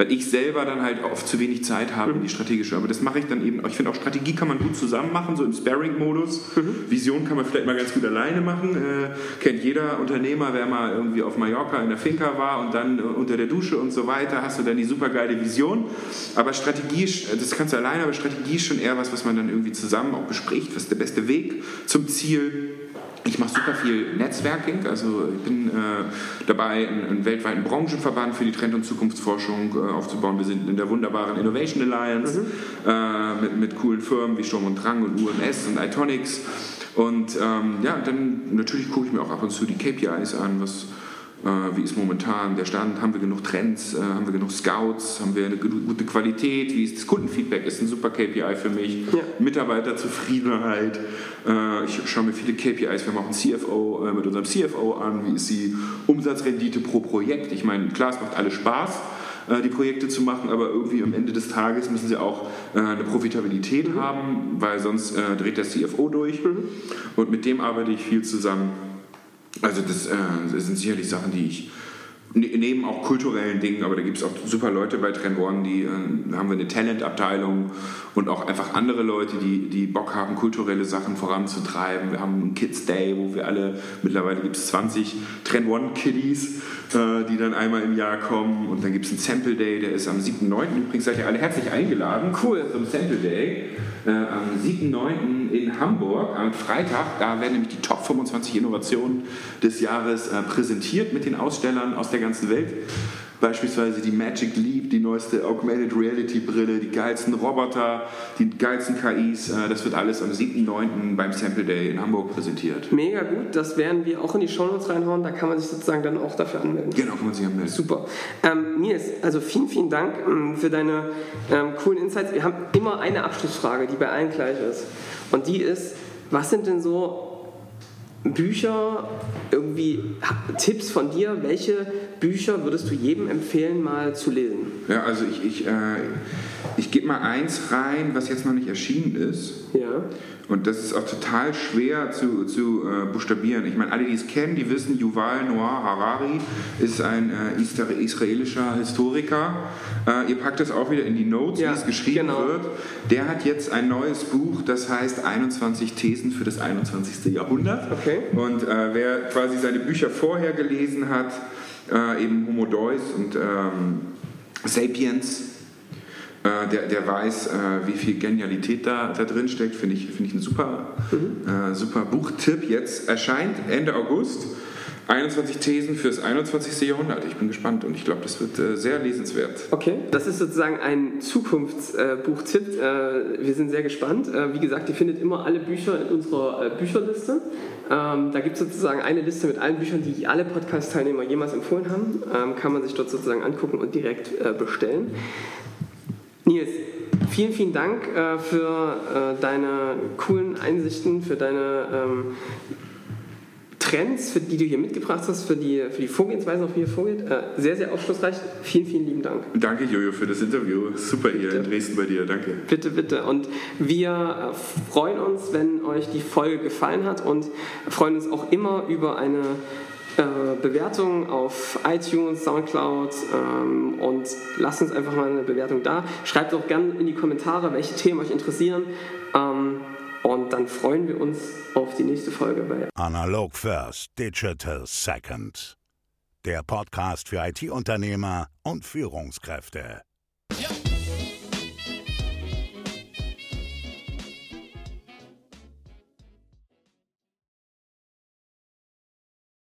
weil ich selber dann halt oft zu wenig Zeit habe in die strategische. Aber das mache ich dann eben, ich finde auch Strategie kann man gut zusammen machen, so im Sparring-Modus. Mhm. Vision kann man vielleicht mal ganz gut alleine machen. Äh, kennt jeder Unternehmer, wer mal irgendwie auf Mallorca in der Finca war und dann äh, unter der Dusche und so weiter, hast du dann die super geile Vision. Aber Strategie, das kannst du alleine, aber Strategie ist schon eher was, was man dann irgendwie zusammen auch bespricht. Was ist der beste Weg zum Ziel? Ich mache super viel Netzwerking, also ich bin äh, dabei, einen, einen, weltweiten Branchenverband für die Trend- und Zukunftsforschung äh, aufzubauen. Wir sind in der wunderbaren Innovation Alliance mhm. äh, mit, mit coolen Firmen wie Sturm und Drang und UMS und Itonics. Und ähm, ja, dann natürlich gucke ich mir auch ab und zu die KPIs an, was wie ist momentan der Stand? Haben wir genug Trends? Äh, haben wir genug Scouts? Haben wir eine gute Qualität? Wie ist das Kundenfeedback? Ist ein super KPI für mich. Ja. Mitarbeiterzufriedenheit. Äh, ich schaue mir viele KPIs. Wir machen CFO mit unserem CFO an. Wie ist die Umsatzrendite pro Projekt? Ich meine, klar, es macht alles Spaß die Projekte zu machen, aber irgendwie am Ende des Tages müssen sie auch eine Profitabilität mhm. haben, weil sonst dreht der CFO durch. Mhm. Und mit dem arbeite ich viel zusammen. Also das, äh, sind sicherlich Sachen, die ich neben auch kulturellen Dingen, aber da gibt es auch super Leute bei Trend One, die äh, haben wir eine Talentabteilung und auch einfach andere Leute, die, die Bock haben, kulturelle Sachen voranzutreiben. Wir haben einen Kids Day, wo wir alle, mittlerweile gibt es 20 Trend One Kiddies, äh, die dann einmal im Jahr kommen und dann gibt es einen Sample Day, der ist am 7.9. Übrigens seid ihr alle herzlich eingeladen. Cool. Zum Sample Day. Äh, am 7.9. in Hamburg, am Freitag, da werden nämlich die Top 25 Innovationen des Jahres äh, präsentiert mit den Ausstellern aus der ganzen Welt. beispielsweise die Magic Leap, die neueste Augmented Reality Brille, die geilsten Roboter, die geilsten KIs. Äh, das wird alles am 7.9. beim Sample Day in Hamburg präsentiert. Mega gut, das werden wir auch in die Shownotes reinhauen, da kann man sich sozusagen dann auch dafür anmelden. Genau, kann man sich anmelden. Super. Ähm, Nils, also vielen, vielen Dank ähm, für deine ähm, coolen Insights. Wir haben immer eine Abschlussfrage, die bei allen gleich ist. Und die ist, was sind denn so Bücher, irgendwie Tipps von dir, welche Bücher würdest du jedem empfehlen, mal zu lesen? Ja, also ich, ich, äh, ich gebe mal eins rein, was jetzt noch nicht erschienen ist. Ja. Und das ist auch total schwer zu, zu äh, buchstabieren. Ich meine, alle, die es kennen, die wissen, Yuval Noah Harari ist ein äh, israelischer Historiker. Äh, ihr packt das auch wieder in die Notes, ja, wie es geschrieben genau. wird. Der hat jetzt ein neues Buch, das heißt 21 Thesen für das 21. Jahrhundert. Okay. Und äh, wer quasi seine Bücher vorher gelesen hat, äh, eben Homo Deus und ähm, Sapiens, äh, der, der weiß, äh, wie viel Genialität da, da drin steckt. Finde ich, find ich ein super, mhm. äh, super Buchtipp. Jetzt erscheint Ende August 21 Thesen fürs 21. Jahrhundert. Ich bin gespannt und ich glaube, das wird äh, sehr lesenswert. Okay, das ist sozusagen ein Zukunftsbuchtipp. Äh, wir sind sehr gespannt. Äh, wie gesagt, ihr findet immer alle Bücher in unserer äh, Bücherliste. Ähm, da gibt es sozusagen eine Liste mit allen Büchern, die alle Podcast-Teilnehmer jemals empfohlen haben. Ähm, kann man sich dort sozusagen angucken und direkt äh, bestellen. Nils, vielen, vielen Dank äh, für deine coolen Einsichten, für deine ähm, Trends, für die du hier mitgebracht hast, für die, für die Vorgehensweise, auf wie ihr vorgeht. Äh, sehr, sehr aufschlussreich. Vielen, vielen lieben Dank. Danke, Jojo, für das Interview. Super hier bitte. in Dresden bei dir. Danke. Bitte, bitte. Und wir äh, freuen uns, wenn euch die Folge gefallen hat und freuen uns auch immer über eine äh, Bewertung auf iTunes, Soundcloud ähm, und lasst uns einfach mal eine Bewertung da. Schreibt auch gerne in die Kommentare, welche Themen euch interessieren. Ähm, und dann freuen wir uns auf die nächste Folge bei Analog First, Digital Second. Der Podcast für IT-Unternehmer und Führungskräfte.